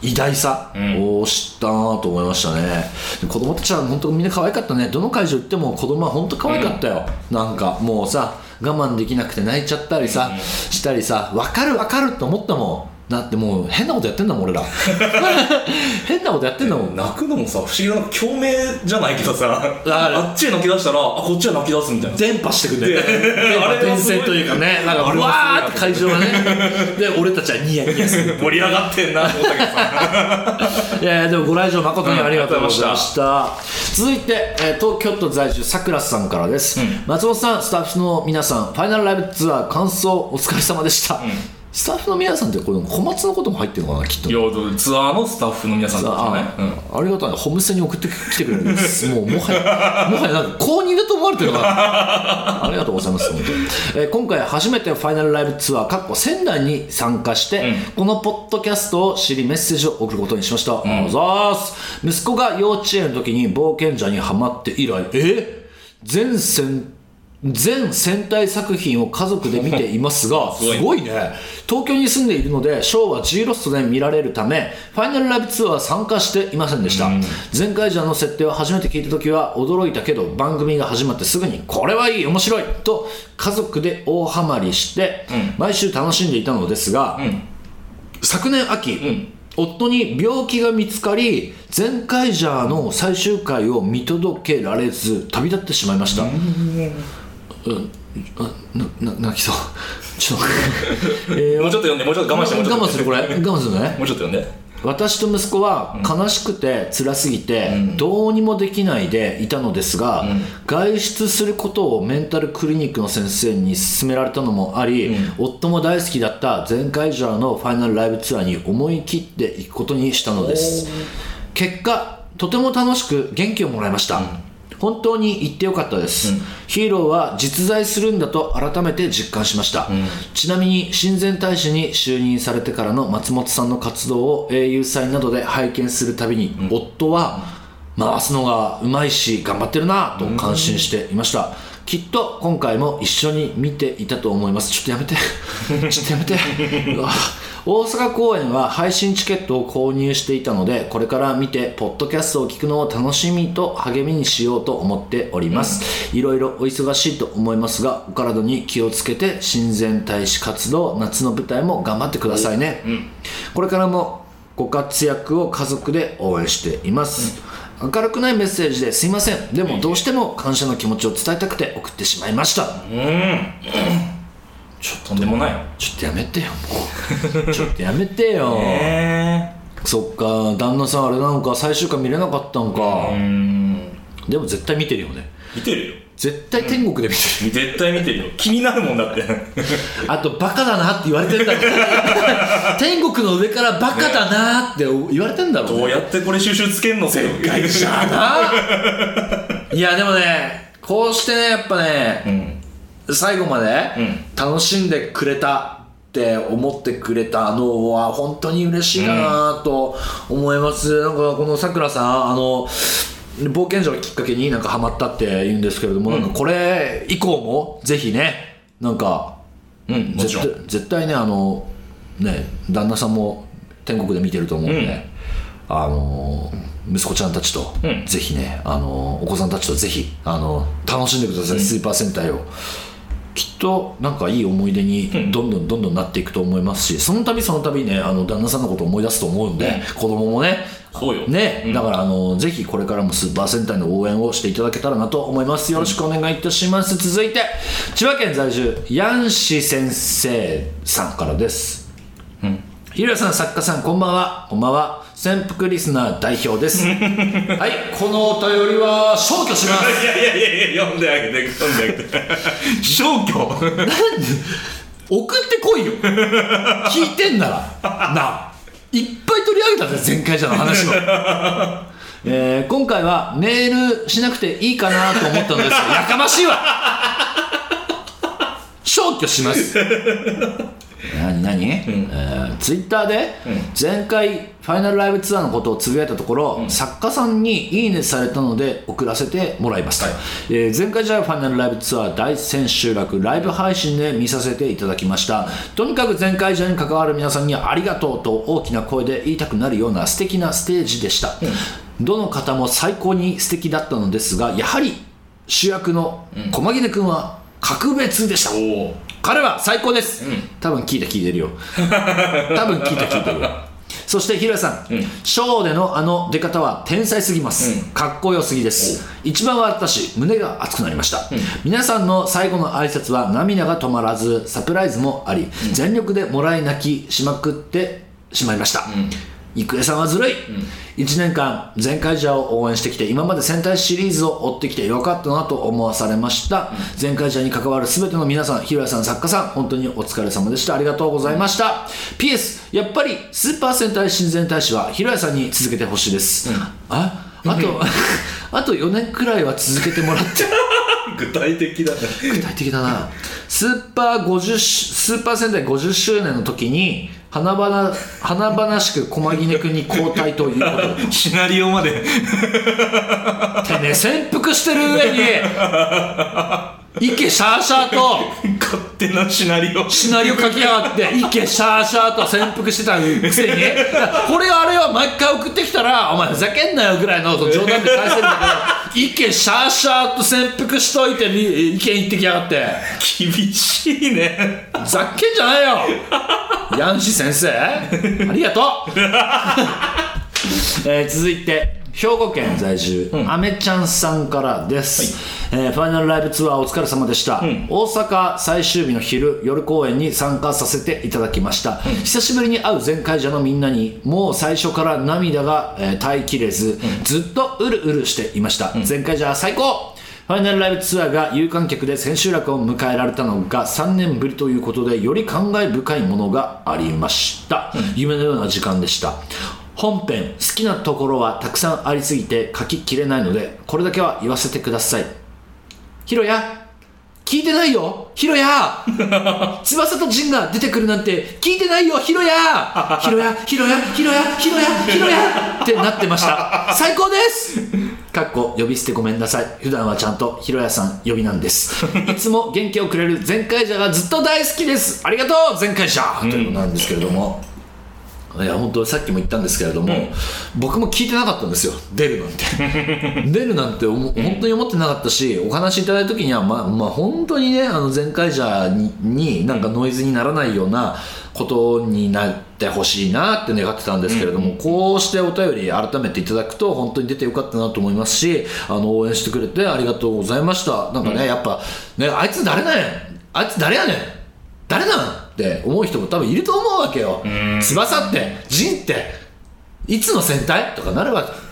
偉大さを知ったなと思いましたね、で子供たちは本当みんな可愛かったね。どの会場行っても子供は本当可愛かったよ、なんかもうさ我慢できなくて泣いちゃったりさ、したりさ分かる分かるって思ったもんだってもう変なことやってんだもん俺ら。[LAUGHS] 変なことやってんだもん。泣くのもさ不思議な共鳴じゃないけどさあっちへ泣き出したらあこっちは泣き出すみたいな。伝播してくれはすごい。伝染というかねなんかわーって会場がね。[LAUGHS] で俺たちはニヤニヤする。盛り上がってんなと思ったけどさ [LAUGHS] いやいやでもご来場誠にありがとうございました,、続いて、えー東京都在住さくらさんからです、松本さんスタッフの皆さんファイナルライブツアー感想お疲れ様でした、スタッフの皆さんってこれ小松のことも入ってるのかなきっと。いやツアーのスタッフの皆さんとかねうん。あありがたい。ねホームステに送ってきてくれるんです。もうもはや [LAUGHS] もはやなんか公認だと思われてるのか。な [LAUGHS] ありがとうございます本当に、えー今回初めてファイナルライブツアーかっこ仙台に参加して、このポッドキャストを知りメッセージを送ることにしました、うございます。息子が幼稚園の時に冒険者にハマって以来。え？全戦全戦隊作品を家族で見ていますがすごい。ね。東京に住んでいるのでショーは G ロストで見られるためファイナルライブツアーは参加していませんでした、前回者の設定を初めて聞いた時は驚いたけど番組が始まってすぐにこれはいい面白いと家族で大ハマりして、毎週楽しんでいたのですが、昨年秋、夫に病気が見つかり全カイジャーの最終回を見届けられず旅立ってしまいました、うん。あなな泣きそう。[LAUGHS] ちょっと、[LAUGHS] えーもうちょっと読んでもうちょっと我慢してもうちょっと。我慢するこれ。[LAUGHS] 我慢するね。もうちょっと読んで。私と息子は悲しくて辛すぎてどうにもできないでいたのですが、外出することをメンタルクリニックの先生に勧められたのもあり、夫も大好きだった全会場のファイナルライブツアーに思い切っていくことにしたのです。結果とても楽しく元気をもらいました、本当に言ってよかったです、ヒーローは実在するんだと改めて実感しました、ちなみに親善大使に就任されてからの松本さんの活動を英雄祭などで拝見するたびに、夫は回すのがうまいし頑張ってるなと感心していました、きっと今回も一緒に見ていたと思います。ちょっとやめて。[LAUGHS] ちょっとやめて。大阪公演は配信チケットを購入していたのでこれから見てポッドキャストを聞くのを楽しみと励みにしようと思っております、いろいろお忙しいと思いますがお体に気をつけて親善大使活動夏の舞台も頑張ってくださいね、これからもご活躍を家族で応援しています、明るくないメッセージですいません。でもどうしても感謝の気持ちを伝えたくて送ってしまいました。ちょっととんでもない。ちょっとやめてよ。も [LAUGHS] うちょっとやめてよ。え。そっか。旦那さんあれなのか。最終回見れなかったのか。ー、うん。でも絶対見てるよね。見てるよ。絶対天国で見てる、絶対見てるよ。気になるもんだって。[LAUGHS] あとバカだなって言われてんだ [LAUGHS] 天国の上からバカだなって言われてんだろうね。どうやってこれ収集つけんの会社な。いやでもねこうしてねやっぱね、最後まで楽しんでくれたって思ってくれたのは本当に嬉しいなと思います、なんかこのさくらさんあの冒険者をきっかけになんかハマったって言うんですけれども、なんかこれ以降もぜひねなんかうん絶対ねあのね旦那さんも天国で見てると思うんで、あの息子ちゃんたちと、うん。ぜひねあのお子さんたちとぜひあの楽しんでください、スーパー戦隊を。きっとなんかいい思い出にどんどんどんどんなっていくと思いますしその度その度ねあの旦那さんのことを思い出すと思うんで、子供もねそうよ。ね、だからあのぜひこれからもスーパー戦隊の応援をしていただけたらなと思います。よろしくお願いいたします、続いて千葉県在住ヤンシ先生さんからです。うんひろやさん作家さんこんばんは。こんばんは。潜伏リスナー代表です。[LAUGHS] はいこのお便りは消去します。いやいやいやいや読んであげて読んであげて。消去？[LAUGHS] 送ってこいよ。聞いてんなら。なあ。いっぱい取り上げたぜ前回じゃの話を、[LAUGHS] えー今回はメールしなくていいかなと思ったのですがやかましいわ。消去します何？何、えーツイッターで前回ファイナルライブツアーのことをつぶやいたところ、作家さんにいいねされたので送らせてもらいました、はい。えー前回じゃあファイナルライブツアー大千秋楽ライブ配信で見させていただきました。とにかく前回じゃに関わる皆さんにありがとうと大きな声で言いたくなるような素敵なステージでした、どの方も最高に素敵だったのですがやはり主役の駒木根君は格別でした、おお彼は最高です、多分聞いた聞いてるよ。多分聞いた聞いてるよ。そしてひろやさん、ショーでのあの出方は天才すぎます、かっこよすぎです。一番私胸が熱くなりました、皆さんの最後の挨拶は涙が止まらずサプライズもあり、全力でもらい泣きしまくってしまいました、郁恵さんはずるい、1年間全カイジャーを応援してきて今まで戦隊シリーズを追ってきてよかったなと思わされました、全カイジャーに関わる全ての皆さんひろやさん作家さん本当にお疲れ様でした。ありがとうございました、PS やっぱりスーパー戦隊親善大使はひろやさんに続けてほしいです、ああと [LAUGHS] あと4年くらいは続けてもらって。[LAUGHS] 具体的だね。具体的だな。スーパー50しスーパー戦隊50周年の時に華々華々しく駒木根君に交代ということで。[LAUGHS] シナリオまで。てね潜伏してる上に池シャーシャーと [LAUGHS] 勝手なシナリオ。シナリオ書きやがって池シャーシャーと潜伏してたくせに。[LAUGHS] これあれは毎回送ってきたらお前ふざけんなよぐらいの冗談で返せるんだけど [LAUGHS] 池シャーシャーと潜伏しといて意見言ってきやがって。厳しいね。ざっけんじゃないよ。ヤンシ先生ありがとう、えー続いて兵庫県在住、アメちゃんさんからです、えーファイナルライブツアーお疲れ様でした、大阪最終日の昼夜公演に参加させていただきました、久しぶりに会う全会者のみんなにもう最初から涙が、えー耐えきれず、ずっとうるうるしていました、全会者最高。ファイナルライブツアーが有観客で千秋楽を迎えられたのが3年ぶりということでより感慨深いものがありました、夢のような時間でした本編好きなところはたくさんありすぎて書ききれないのでこれだけは言わせてください。ヒロヤ聞いてないよヒロヤ。[LAUGHS] 翼とジンが出てくるなんて聞いてないよ [LAUGHS] ヒロヤ。ヒロヤヒロヤヒロヤヒロヤヒロヤ。ってなってました。最高です。かっこ呼び捨てごめんなさい。普段はちゃんとヒロヤさん呼びなんです。[LAUGHS] いつも元気をくれる全開者がずっと大好きです。ありがとう全開者。ということなんですけれども、いや本当さっきも言ったんですけれども、僕も聞いてなかったんですよ出るなんて。[LAUGHS] 出るなんて本当に思ってなかったしお話しいただいた時にはまあまあ本当にねあの前回者にになんかノイズにならないようなことになってほしいなって願ってたんですけれども、こうしてお便り改めていただくと本当に出てよかったなと思いますしあの応援してくれてありがとうございました。なんかね、やっぱねあいつ誰なんやあいつ誰やねん誰なんって思う人も多分いると思うわけよ。翼って陣っていつの戦隊？とかなるわけ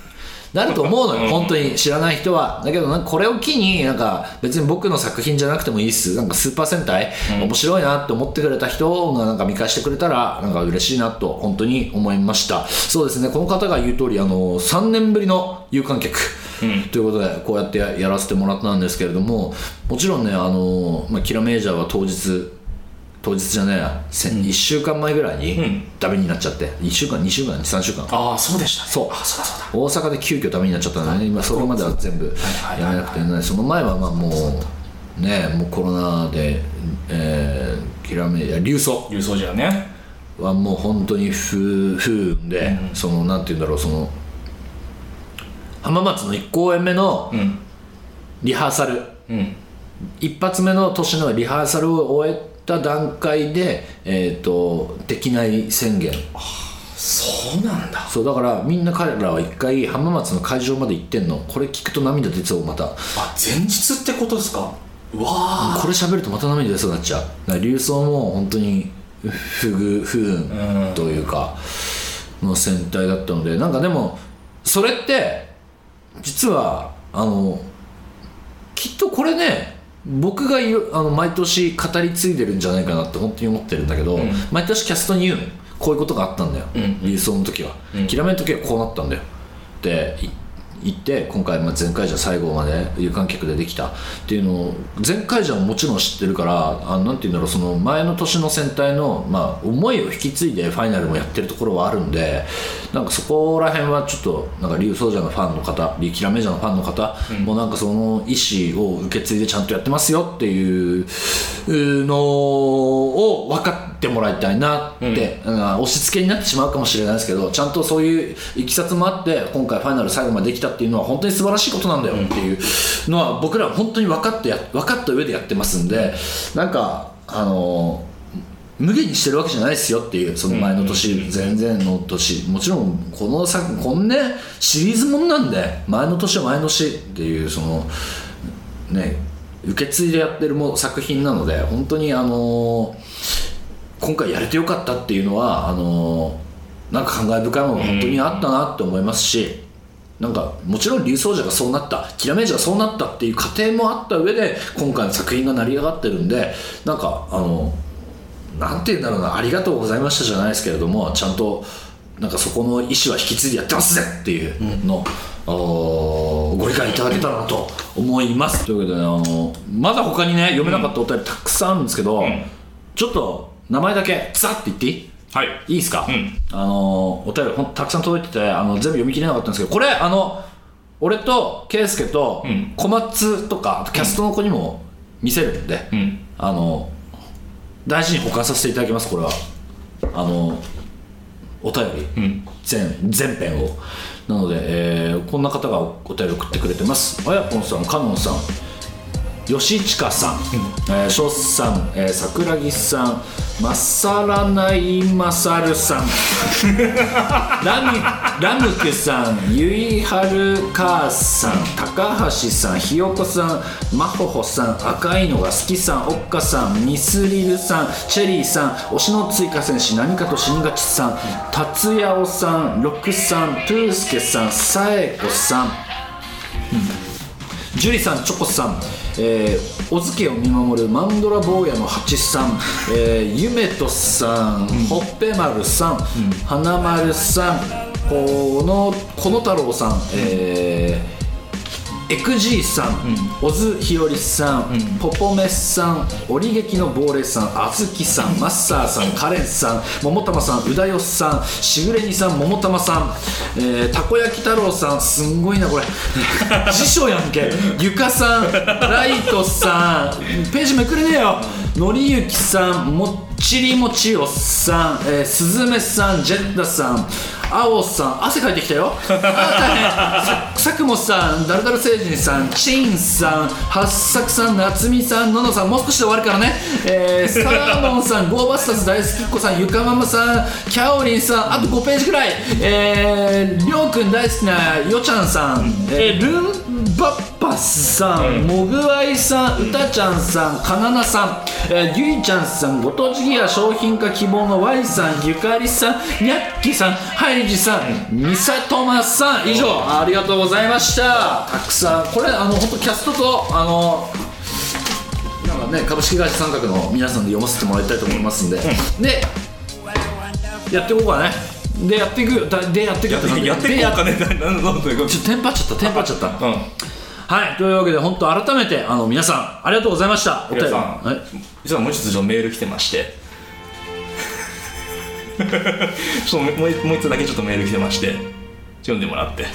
なると思うのよ。[LAUGHS] 本当に知らない人は。だけどこれを機になんか別に僕の作品じゃなくてもいいっす。なんかスーパー戦隊、面白いなって思ってくれた人がなんか見返してくれたらなんか嬉しいなと本当に思いました。そうですね。この方が言う通りあの3年ぶりの有観客、ということでこうやってややらせてもらったんですけれどももちろんねあの、まあ、キラメージャーは当日当日じゃねえや、せ1週間前ぐらいにダメになっちゃって。1週間2週間3週間。ああそうでしたね。そう。あそうだそうだ。大阪で急遽ダメになっちゃったので、ね、今そこまでは全部はいやめなくてね。その前はまあもうねもうコロナで、えー、きらめいや流送。郵送じゃね。はもう本当に不不運で、そのなんて言うんだろうその浜松の1公演目のうん。リハーサル、うん。一発目の年のリハーサルを終えた段階で、えー、とできない宣言。そうなんだ。そうだからみんな彼らは一回浜松の会場まで行ってんの。これ聞くと涙出そうまた。あ前日ってことですか？うわあこれ喋るとまた涙出そうになっちゃう。流送も本当に不遇不運というかの戦隊だったので。なんかでもそれって実はあのきっとこれね僕がいるあの毎年語り継いでるんじゃないかなって本当に思ってるんだけど、毎年キャストに言うのこういうことがあったんだよ、流送の時は、キラメの時はこうなったんだよ。ってい言って今回まあ前回じゃ最後まで有観客でできたっていうのを前回じゃももちろん知ってるからあなんて言うんだろうその前の年の戦隊の、まあ、思いを引き継いでファイナルもやってるところはあるんでなんかそこら辺はちょっとなんか竜奏者のファンの方リキラメジャーのファンの方もなんかその意思を受け継いでちゃんとやってますよっていうのを分かってもらいたいなって、うん。押し付けになってしまうかもしれないですけどちゃんとそういういきさつもあって今回ファイナル最後までできたっていうのは本当に素晴らしいことなんだよっていうのは僕らは本当に分かってや分かった上でやってますんでなんかあの無限にしてるわけじゃないですよっていうその前の年、前々の年もちろんこの作こんねシリーズもんなんで前の年は前の年っていうそのね受け継いでやってるも作品なので本当にあの今回やれてよかったっていうのはあのなんか感慨深いものが本当にあったなって思いますし、なんかもちろん竜奏者がそうなったキラメージがそうなったっていう過程もあった上で今回の作品が成り上がってるんでなんかあのなんて言うんだろうなありがとうございましたじゃないですけれどもちゃんとなんかそこの意思は引き継いでやってますぜっていうのを、おご理解いただけたらなと思います。というわけで、ね、あのまだ他にね読めなかったお便りたくさんあるんですけど、ちょっと名前だけザッて言っていい？はい。いいですか、ん。あのお便りほんたくさん届いててあの全部読み切れなかったんですけどこれあの俺と圭佑とん。小松とかあとキャストの子にも見せるんで、うん。あの大事に保管させていただきますこれは。あのお便り、ん。全全編を。なので、えーこんな方がお便り送ってくれてます。あやぽんさんかのんさん吉近さん、えー、しょっさん、えー、桜木さんまさらないまさるさん。[LAUGHS] ラムラムクさんゆいはるかーさん高橋さんひよこさんまほほさん赤いのが好きさんおっかさんミスリルさんチェリーさん推しの追加戦士何かと新勝ちさん達也おさん六さんトゥースケさんさえこさん。ジュリさん、チョコさん、えー、お漬けを見守るマンドラ坊やの八さん、えー、ゆめとさん、ほっぺ丸さん、花丸さん、このこの太郎さん、えーエクジーさん、オズヒヨリさん、ポポメさん、折劇の亡霊さん、あずきさん、マッサーさん、カレンさん、桃玉さん、うだよさん、しぐれにさん、桃玉さん、えーたこ焼き太郎さん、すんごいな、これ。[LAUGHS] 辞書やんけ。ゆかさん、ライトさん、ページめくれねえよ。のりゆきさん、もっちりもちおさん、えー、すずめさん、ジェッダさん、あおさん、汗かいてきたよ。あ大変。ささくもさん、ダルダル星人さん、チンさん、はっさくさん、なつみさん、ののさん、もう少しで終わるからね。えー、サーモンさん、ゴーバスターズ大好きっ子さん、ゆかママさん、キャオリンさん、あと5ページくらい。えー、りょうくん大好きなよちゃんさん、えー、ルンバッさん、モグワイさん、うたちゃんさん、かななさん、えー、ゆいちゃんさん、ご当地ギア商品化希望の Y さん、ゆかりさん、にゃっきさん、ハイジさん、みさとまさん、以上、ありがとうございました。たくさん、これ、あの、本当キャストと、あの、なんかね、株式会社三角の皆さんで読ませてもらいたいと思いますんで、で、やっていこうかね。で、やっていく、だで、やっていくやってやっていこうかねななどういうこと？ちょっとテンパっちゃった、テンパっちゃった。うんはい、というわけで、本当改めて、あの、皆さん、ありがとうございました。お便り。皆さんはい。実はもう一つメール来てましてちょっともうもう一つだけちょっとメール来てまして読んでもらって [LAUGHS]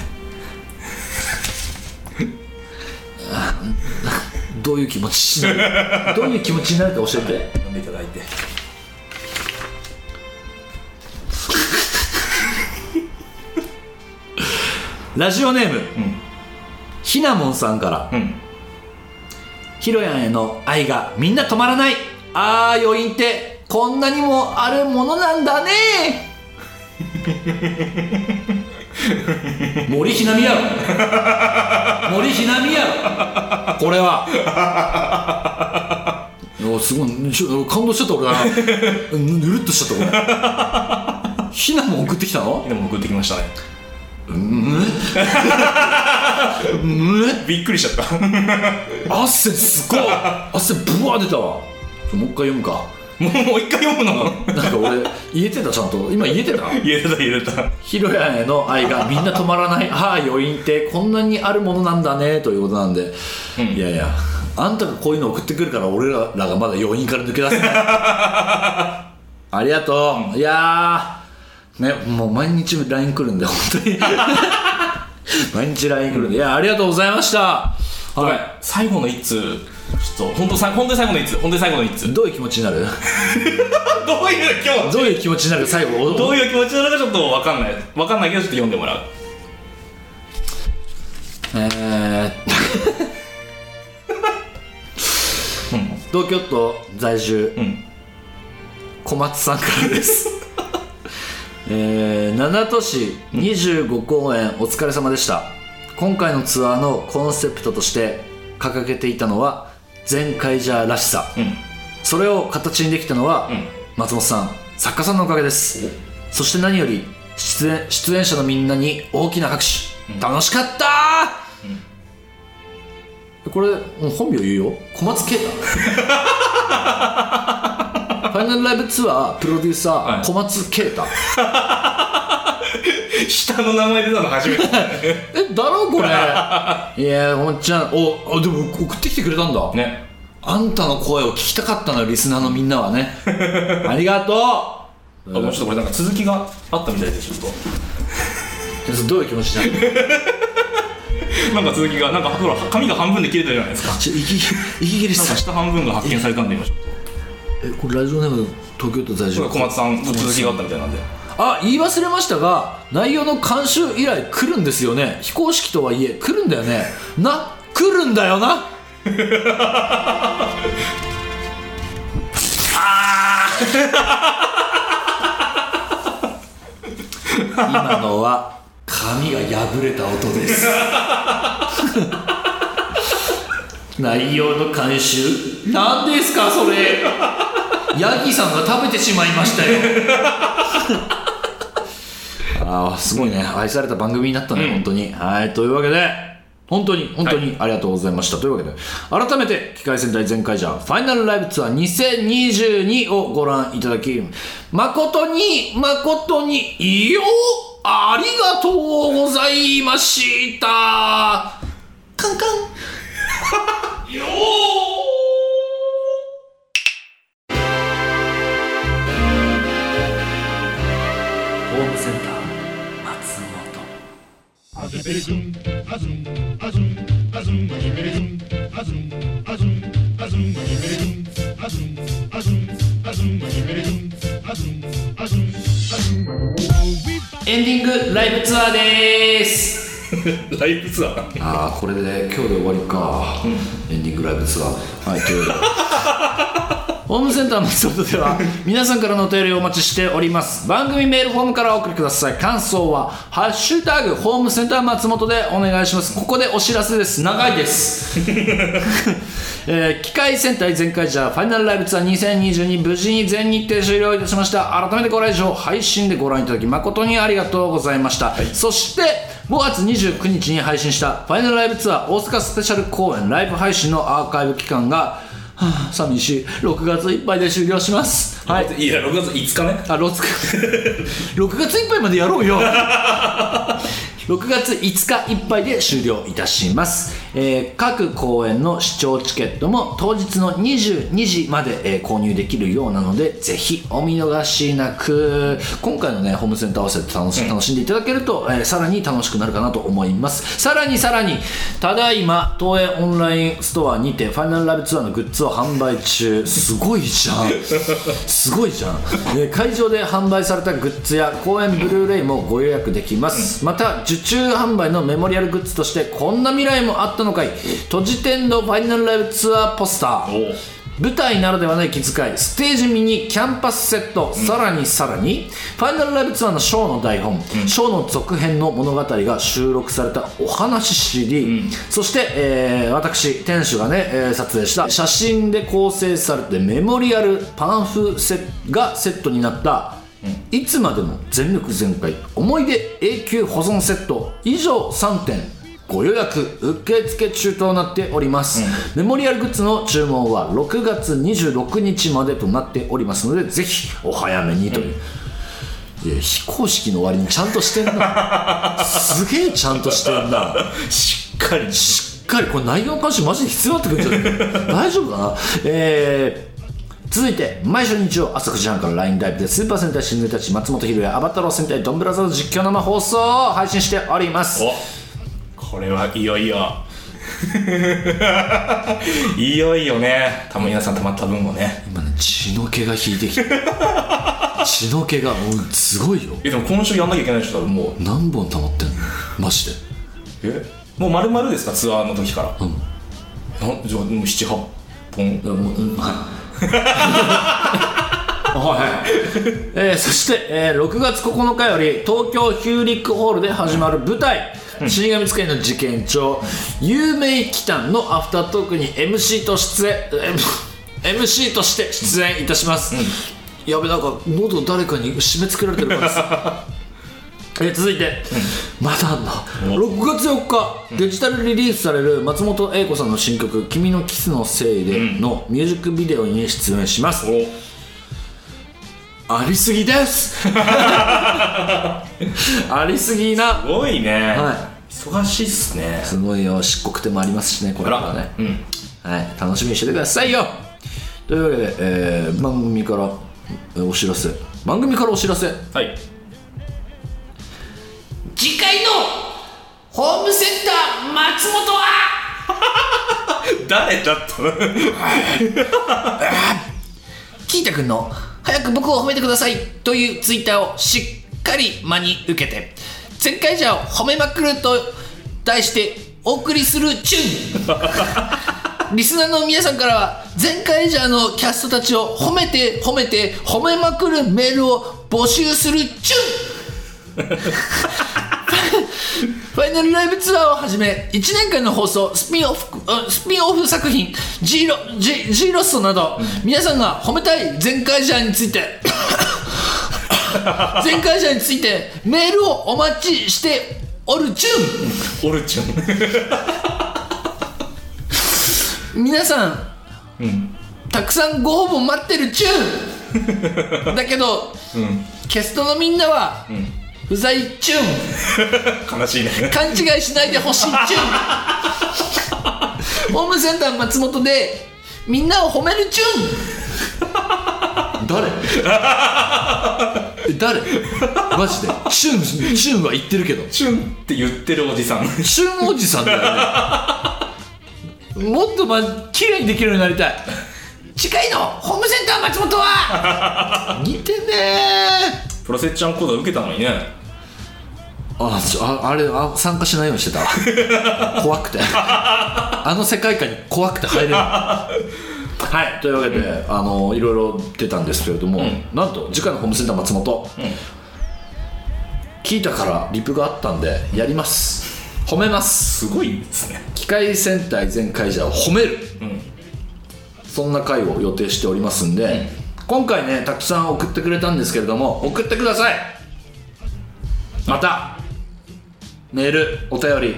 どういう気持ちになる？どういう気持ちになるか教えて。読んでいただいてラジオネーム、んひなもんさんから、うん。ひろやんへの愛がみんな止まらない。あー、余韻って、こんなにもあるものなんだね。[LAUGHS] 森ひなみやろ。森ひなみやろ。これは。おすごい。ちょ感動しちゃった俺な。ぬぬるっとしちゃったこれひなも送ってきたの？でも送ってきましたねむびっくりしちゃった。汗すごい。汗ブワー出たわ。もう一回読むか。もうもう一回読むの？なんか俺言えてたちゃんと。今言えてた？言えてた言えてた。ヒロヤンへの愛がみんな止まらない。ああ余韻って。こんなにあるものなんだね。ということなんで、うん。いやいや。あんたがこういうの送ってくるから俺らがまだ余韻から抜け出せない。[LAUGHS] ありがとう、いやーねもう毎日 LINE 来るんで本当に。[LAUGHS] 毎日 LINE 来るんで、いやありがとうございました。は最後の一通。ちょっと本当さ本当に最後の一通。本当に最後の一通。いどういう気持ちになる？[LAUGHS] どういう気持ち？どういう気持ちになる？最後。どういう気持ちなのかちょっと分かんない。分かんないけどちょっと読んでもらう。えー [LAUGHS] 東京都在住、うん。小松さんからですえー、七都市25公演お疲れ様でした。今回のツアーのコンセプトとして掲げていたのは全カイジャーらしさ。うん。それを形にできたのは、ん。松本さん作家さんのおかげです。そして何より出演出演者のみんなに大きな拍手、楽しかったー、これ本名言うよ。小松啓太 [LAUGHS] ファイナルライブツアープロデューサー、はい。小松啓太。[LAUGHS] 下の名前出たの初めて [LAUGHS] えだろこれ。[LAUGHS] いやおっちゃんおあでも送ってきてくれたんだ、ね。あんたの声を聞きたかったのよリスナーのみんなはね。ありがとあもうちょっとこれなんか続きがあったみたいでちょっと。うどういう気持ちになるなんか続きがなんかほら紙が半分で切れたじゃないですか。ちょ息息切れなんかした下半分が発見されたんで今ちょっえこれラジオネーム東京都在住。と小松さん続きがあったみたいなんで。あ言い忘れましたが内容の監修依頼来るんですよね。非公式とはいえ来るんだよね。な来るんだよな。今のは紙が破れた音です。[LAUGHS] 内容の監修何ですかそれヤギさんが食べてしまいましたよ。[LAUGHS] ああすごいね。愛された番組になったね、うん。本当に。はいというわけで本当に本当にありがとうございました、というわけで改めて機械戦隊全開じゃファイナルライブツアー2022をご覧いただき誠に誠によありがとうございました。カンカン。[LAUGHS] よホエンディングライブツアーです。ライブツアー。ああこれで今日で終わりか、エンディングライブツアー。はいということで [LAUGHS] ホームセンター松本では [LAUGHS] 皆さんからのお便りをお待ちしております。番組メールフォームからお送りください。感想は「ハッシュタグホームセンター松本」でお願いします。ここでお知らせです。長いです。[LAUGHS] えー機械戦隊全開じゃファイナルライブツアー2022無事に全日程終了いたしました。改めてご来場配信でご覧いただき誠にありがとうございました、そして5月29日に配信したファイナルライブツアー大阪スペシャル公演ライブ配信のアーカイブ期間が、はあ、寂しい。6月いっぱいで終了します。はい。いや6月5日ね。あ6月。6月いっぱいまでやろうよ [LAUGHS] 6月5日いっぱいで終了いたします、えー各公演の視聴チケットも当日の22時まで、えー購入できるようなのでぜひお見逃しなく。今回のねホームセンター合わせて楽し,、楽しんでいただけると、えーさらに楽しくなるかなと思います。さらにさらにただいま東映オンラインストアにてファイナルライブツアーのグッズを販売中。すごいじゃん。[LAUGHS] すごいじゃん、えー会場で販売されたグッズや公演ブルーレイもご予約できます、また受注販売のメモリアルグッズとしてこんな未来もあったのかい？閉じ天のファイナルライブツアーポスター。舞台ならではの息遣いステージミニキャンパスセット、さらにさらにファイナルライブツアーのショーの台本、ショーの続編の物語が収録されたお話 CD、そして、えー私店主がね、えー撮影した。写真で構成されてメモリアルパンフセがセットになったいつまでも全力全開。思い出永久保存セット。以上3点ご予約受付中となっております、メモリアルグッズの注文は6月26日までとなっておりますのでぜひお早めにという、いや非公式の割にちゃんとしてんな。すげえちゃんとしてんな。[LAUGHS] しっかり。しっかり。これ内容監修マジで必要になってくるんじゃない？大丈夫かな？えー続いて毎週日曜朝9時半から LINE ライブでスーパー戦隊シングルたち松本ひろやアバタロー戦隊ドンブラザーズ実況生放送を配信しております。おこれはいよいよ。[LAUGHS] いよいよね。多分皆さんたまった分をね。今ね血の気が引いてきた。[LAUGHS] 血の気がもうすごいよ。えでも今週やんなきゃいけないでしょ。多分もう。何本溜まってんの？マジで。えもう丸々ですか？ツアーの時から。うん。なんじゃあもう78本。いやもううんはいはい、えーそして、えー6月9日より東京ヒューリックホールで始まる舞台「死神使いの事件帳」有名祈祷のアフタートークに MC と出演えー MC として出演いたします、やべなんか喉誰かに締め付けられてるからさえー続いて、まだあんな6月4日デジタルリリースされる松本英子さんの新曲「君のキスのせいで」のミュージックビデオに出演します、お。ありすぎです。[LAUGHS] ありすぎな。すごいね、は忙しいっすね。すごいよ。漆黒手もありますしねこれからね。うん。はい。楽しみにしててくださいよ。というわけで、えー番組からえーお知らせ。番組からお知らせ。はい次回のホームセンター松本は？[LAUGHS] 誰だったのキータ君の「早く僕を褒めてください」というツイッターをしっかり真に受けて全開者を褒めまくると題してお送りするチューン。[LAUGHS] リスナーの皆さんからは全開者のキャストたちを褒めて褒めて褒めまくるメールを募集するチューン [LAUGHS] [LAUGHS] ファイナルライブツアーをはじめ1年間の放送スピンオフあスピンオフ作品 G ロ G, G ロストなど、皆さんが褒めたい全開者について [LAUGHS] 全開者についてメールをお待ちしておるチュオルチュンン。[LAUGHS] 皆さん、たくさんご応募待ってるチューン。だけど、キャストのみんなは、不在チュン。[LAUGHS] 悲しいね。勘違いしないでほしいチュン。[LAUGHS] ホームセンター松本でみんなを褒めるチュン。誰？[LAUGHS] え誰？マジで？チュンチュンは言ってるけど。チュンって言ってるおじさん。チュンおじさんだよね。もっとま綺麗にできるようになりたい。次回のホームセンター松本は！似てねプロセッチャン講座受けたのにねあああれあ参加しないようにしてた。[LAUGHS] 怖くて。[LAUGHS] あの世界観に怖くて入れない [LAUGHS] はい。というわけで、あのいろいろ出たんですけれども、なんと次回のホームセンター松本、聞いたからリプがあったんでやります。褒めます。すごいですね。機械戦隊全会者を褒める、そんな回を予定しておりますんで、今回ねたくさん送ってくれたんですけれども送ってください。またメールお便り。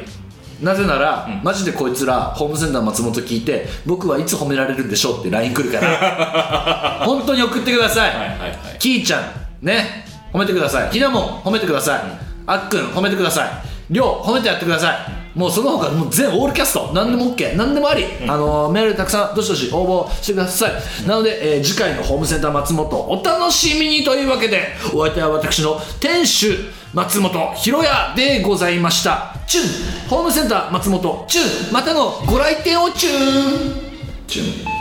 なぜなら、マジでこいつらホームセンター松本聞いて僕はいつ褒められるんでしょうって LINE 来るから。[LAUGHS] 本当に送ってください、はいはいはい。キーちゃんね。褒めてください。ひなもん褒めてください、あっくん褒めてください。りょう褒めてやってくださいもうその他もう全オールキャスト。何でも OK 何でもあり、あのーメールたくさんどしどし応募してください、なので、えー次回のホームセンター松本。お楽しみにというわけでお相手は私の店主松本ひろやでございました。チュン。ホームセンター松本チュン。またのご来店をチュン。チュン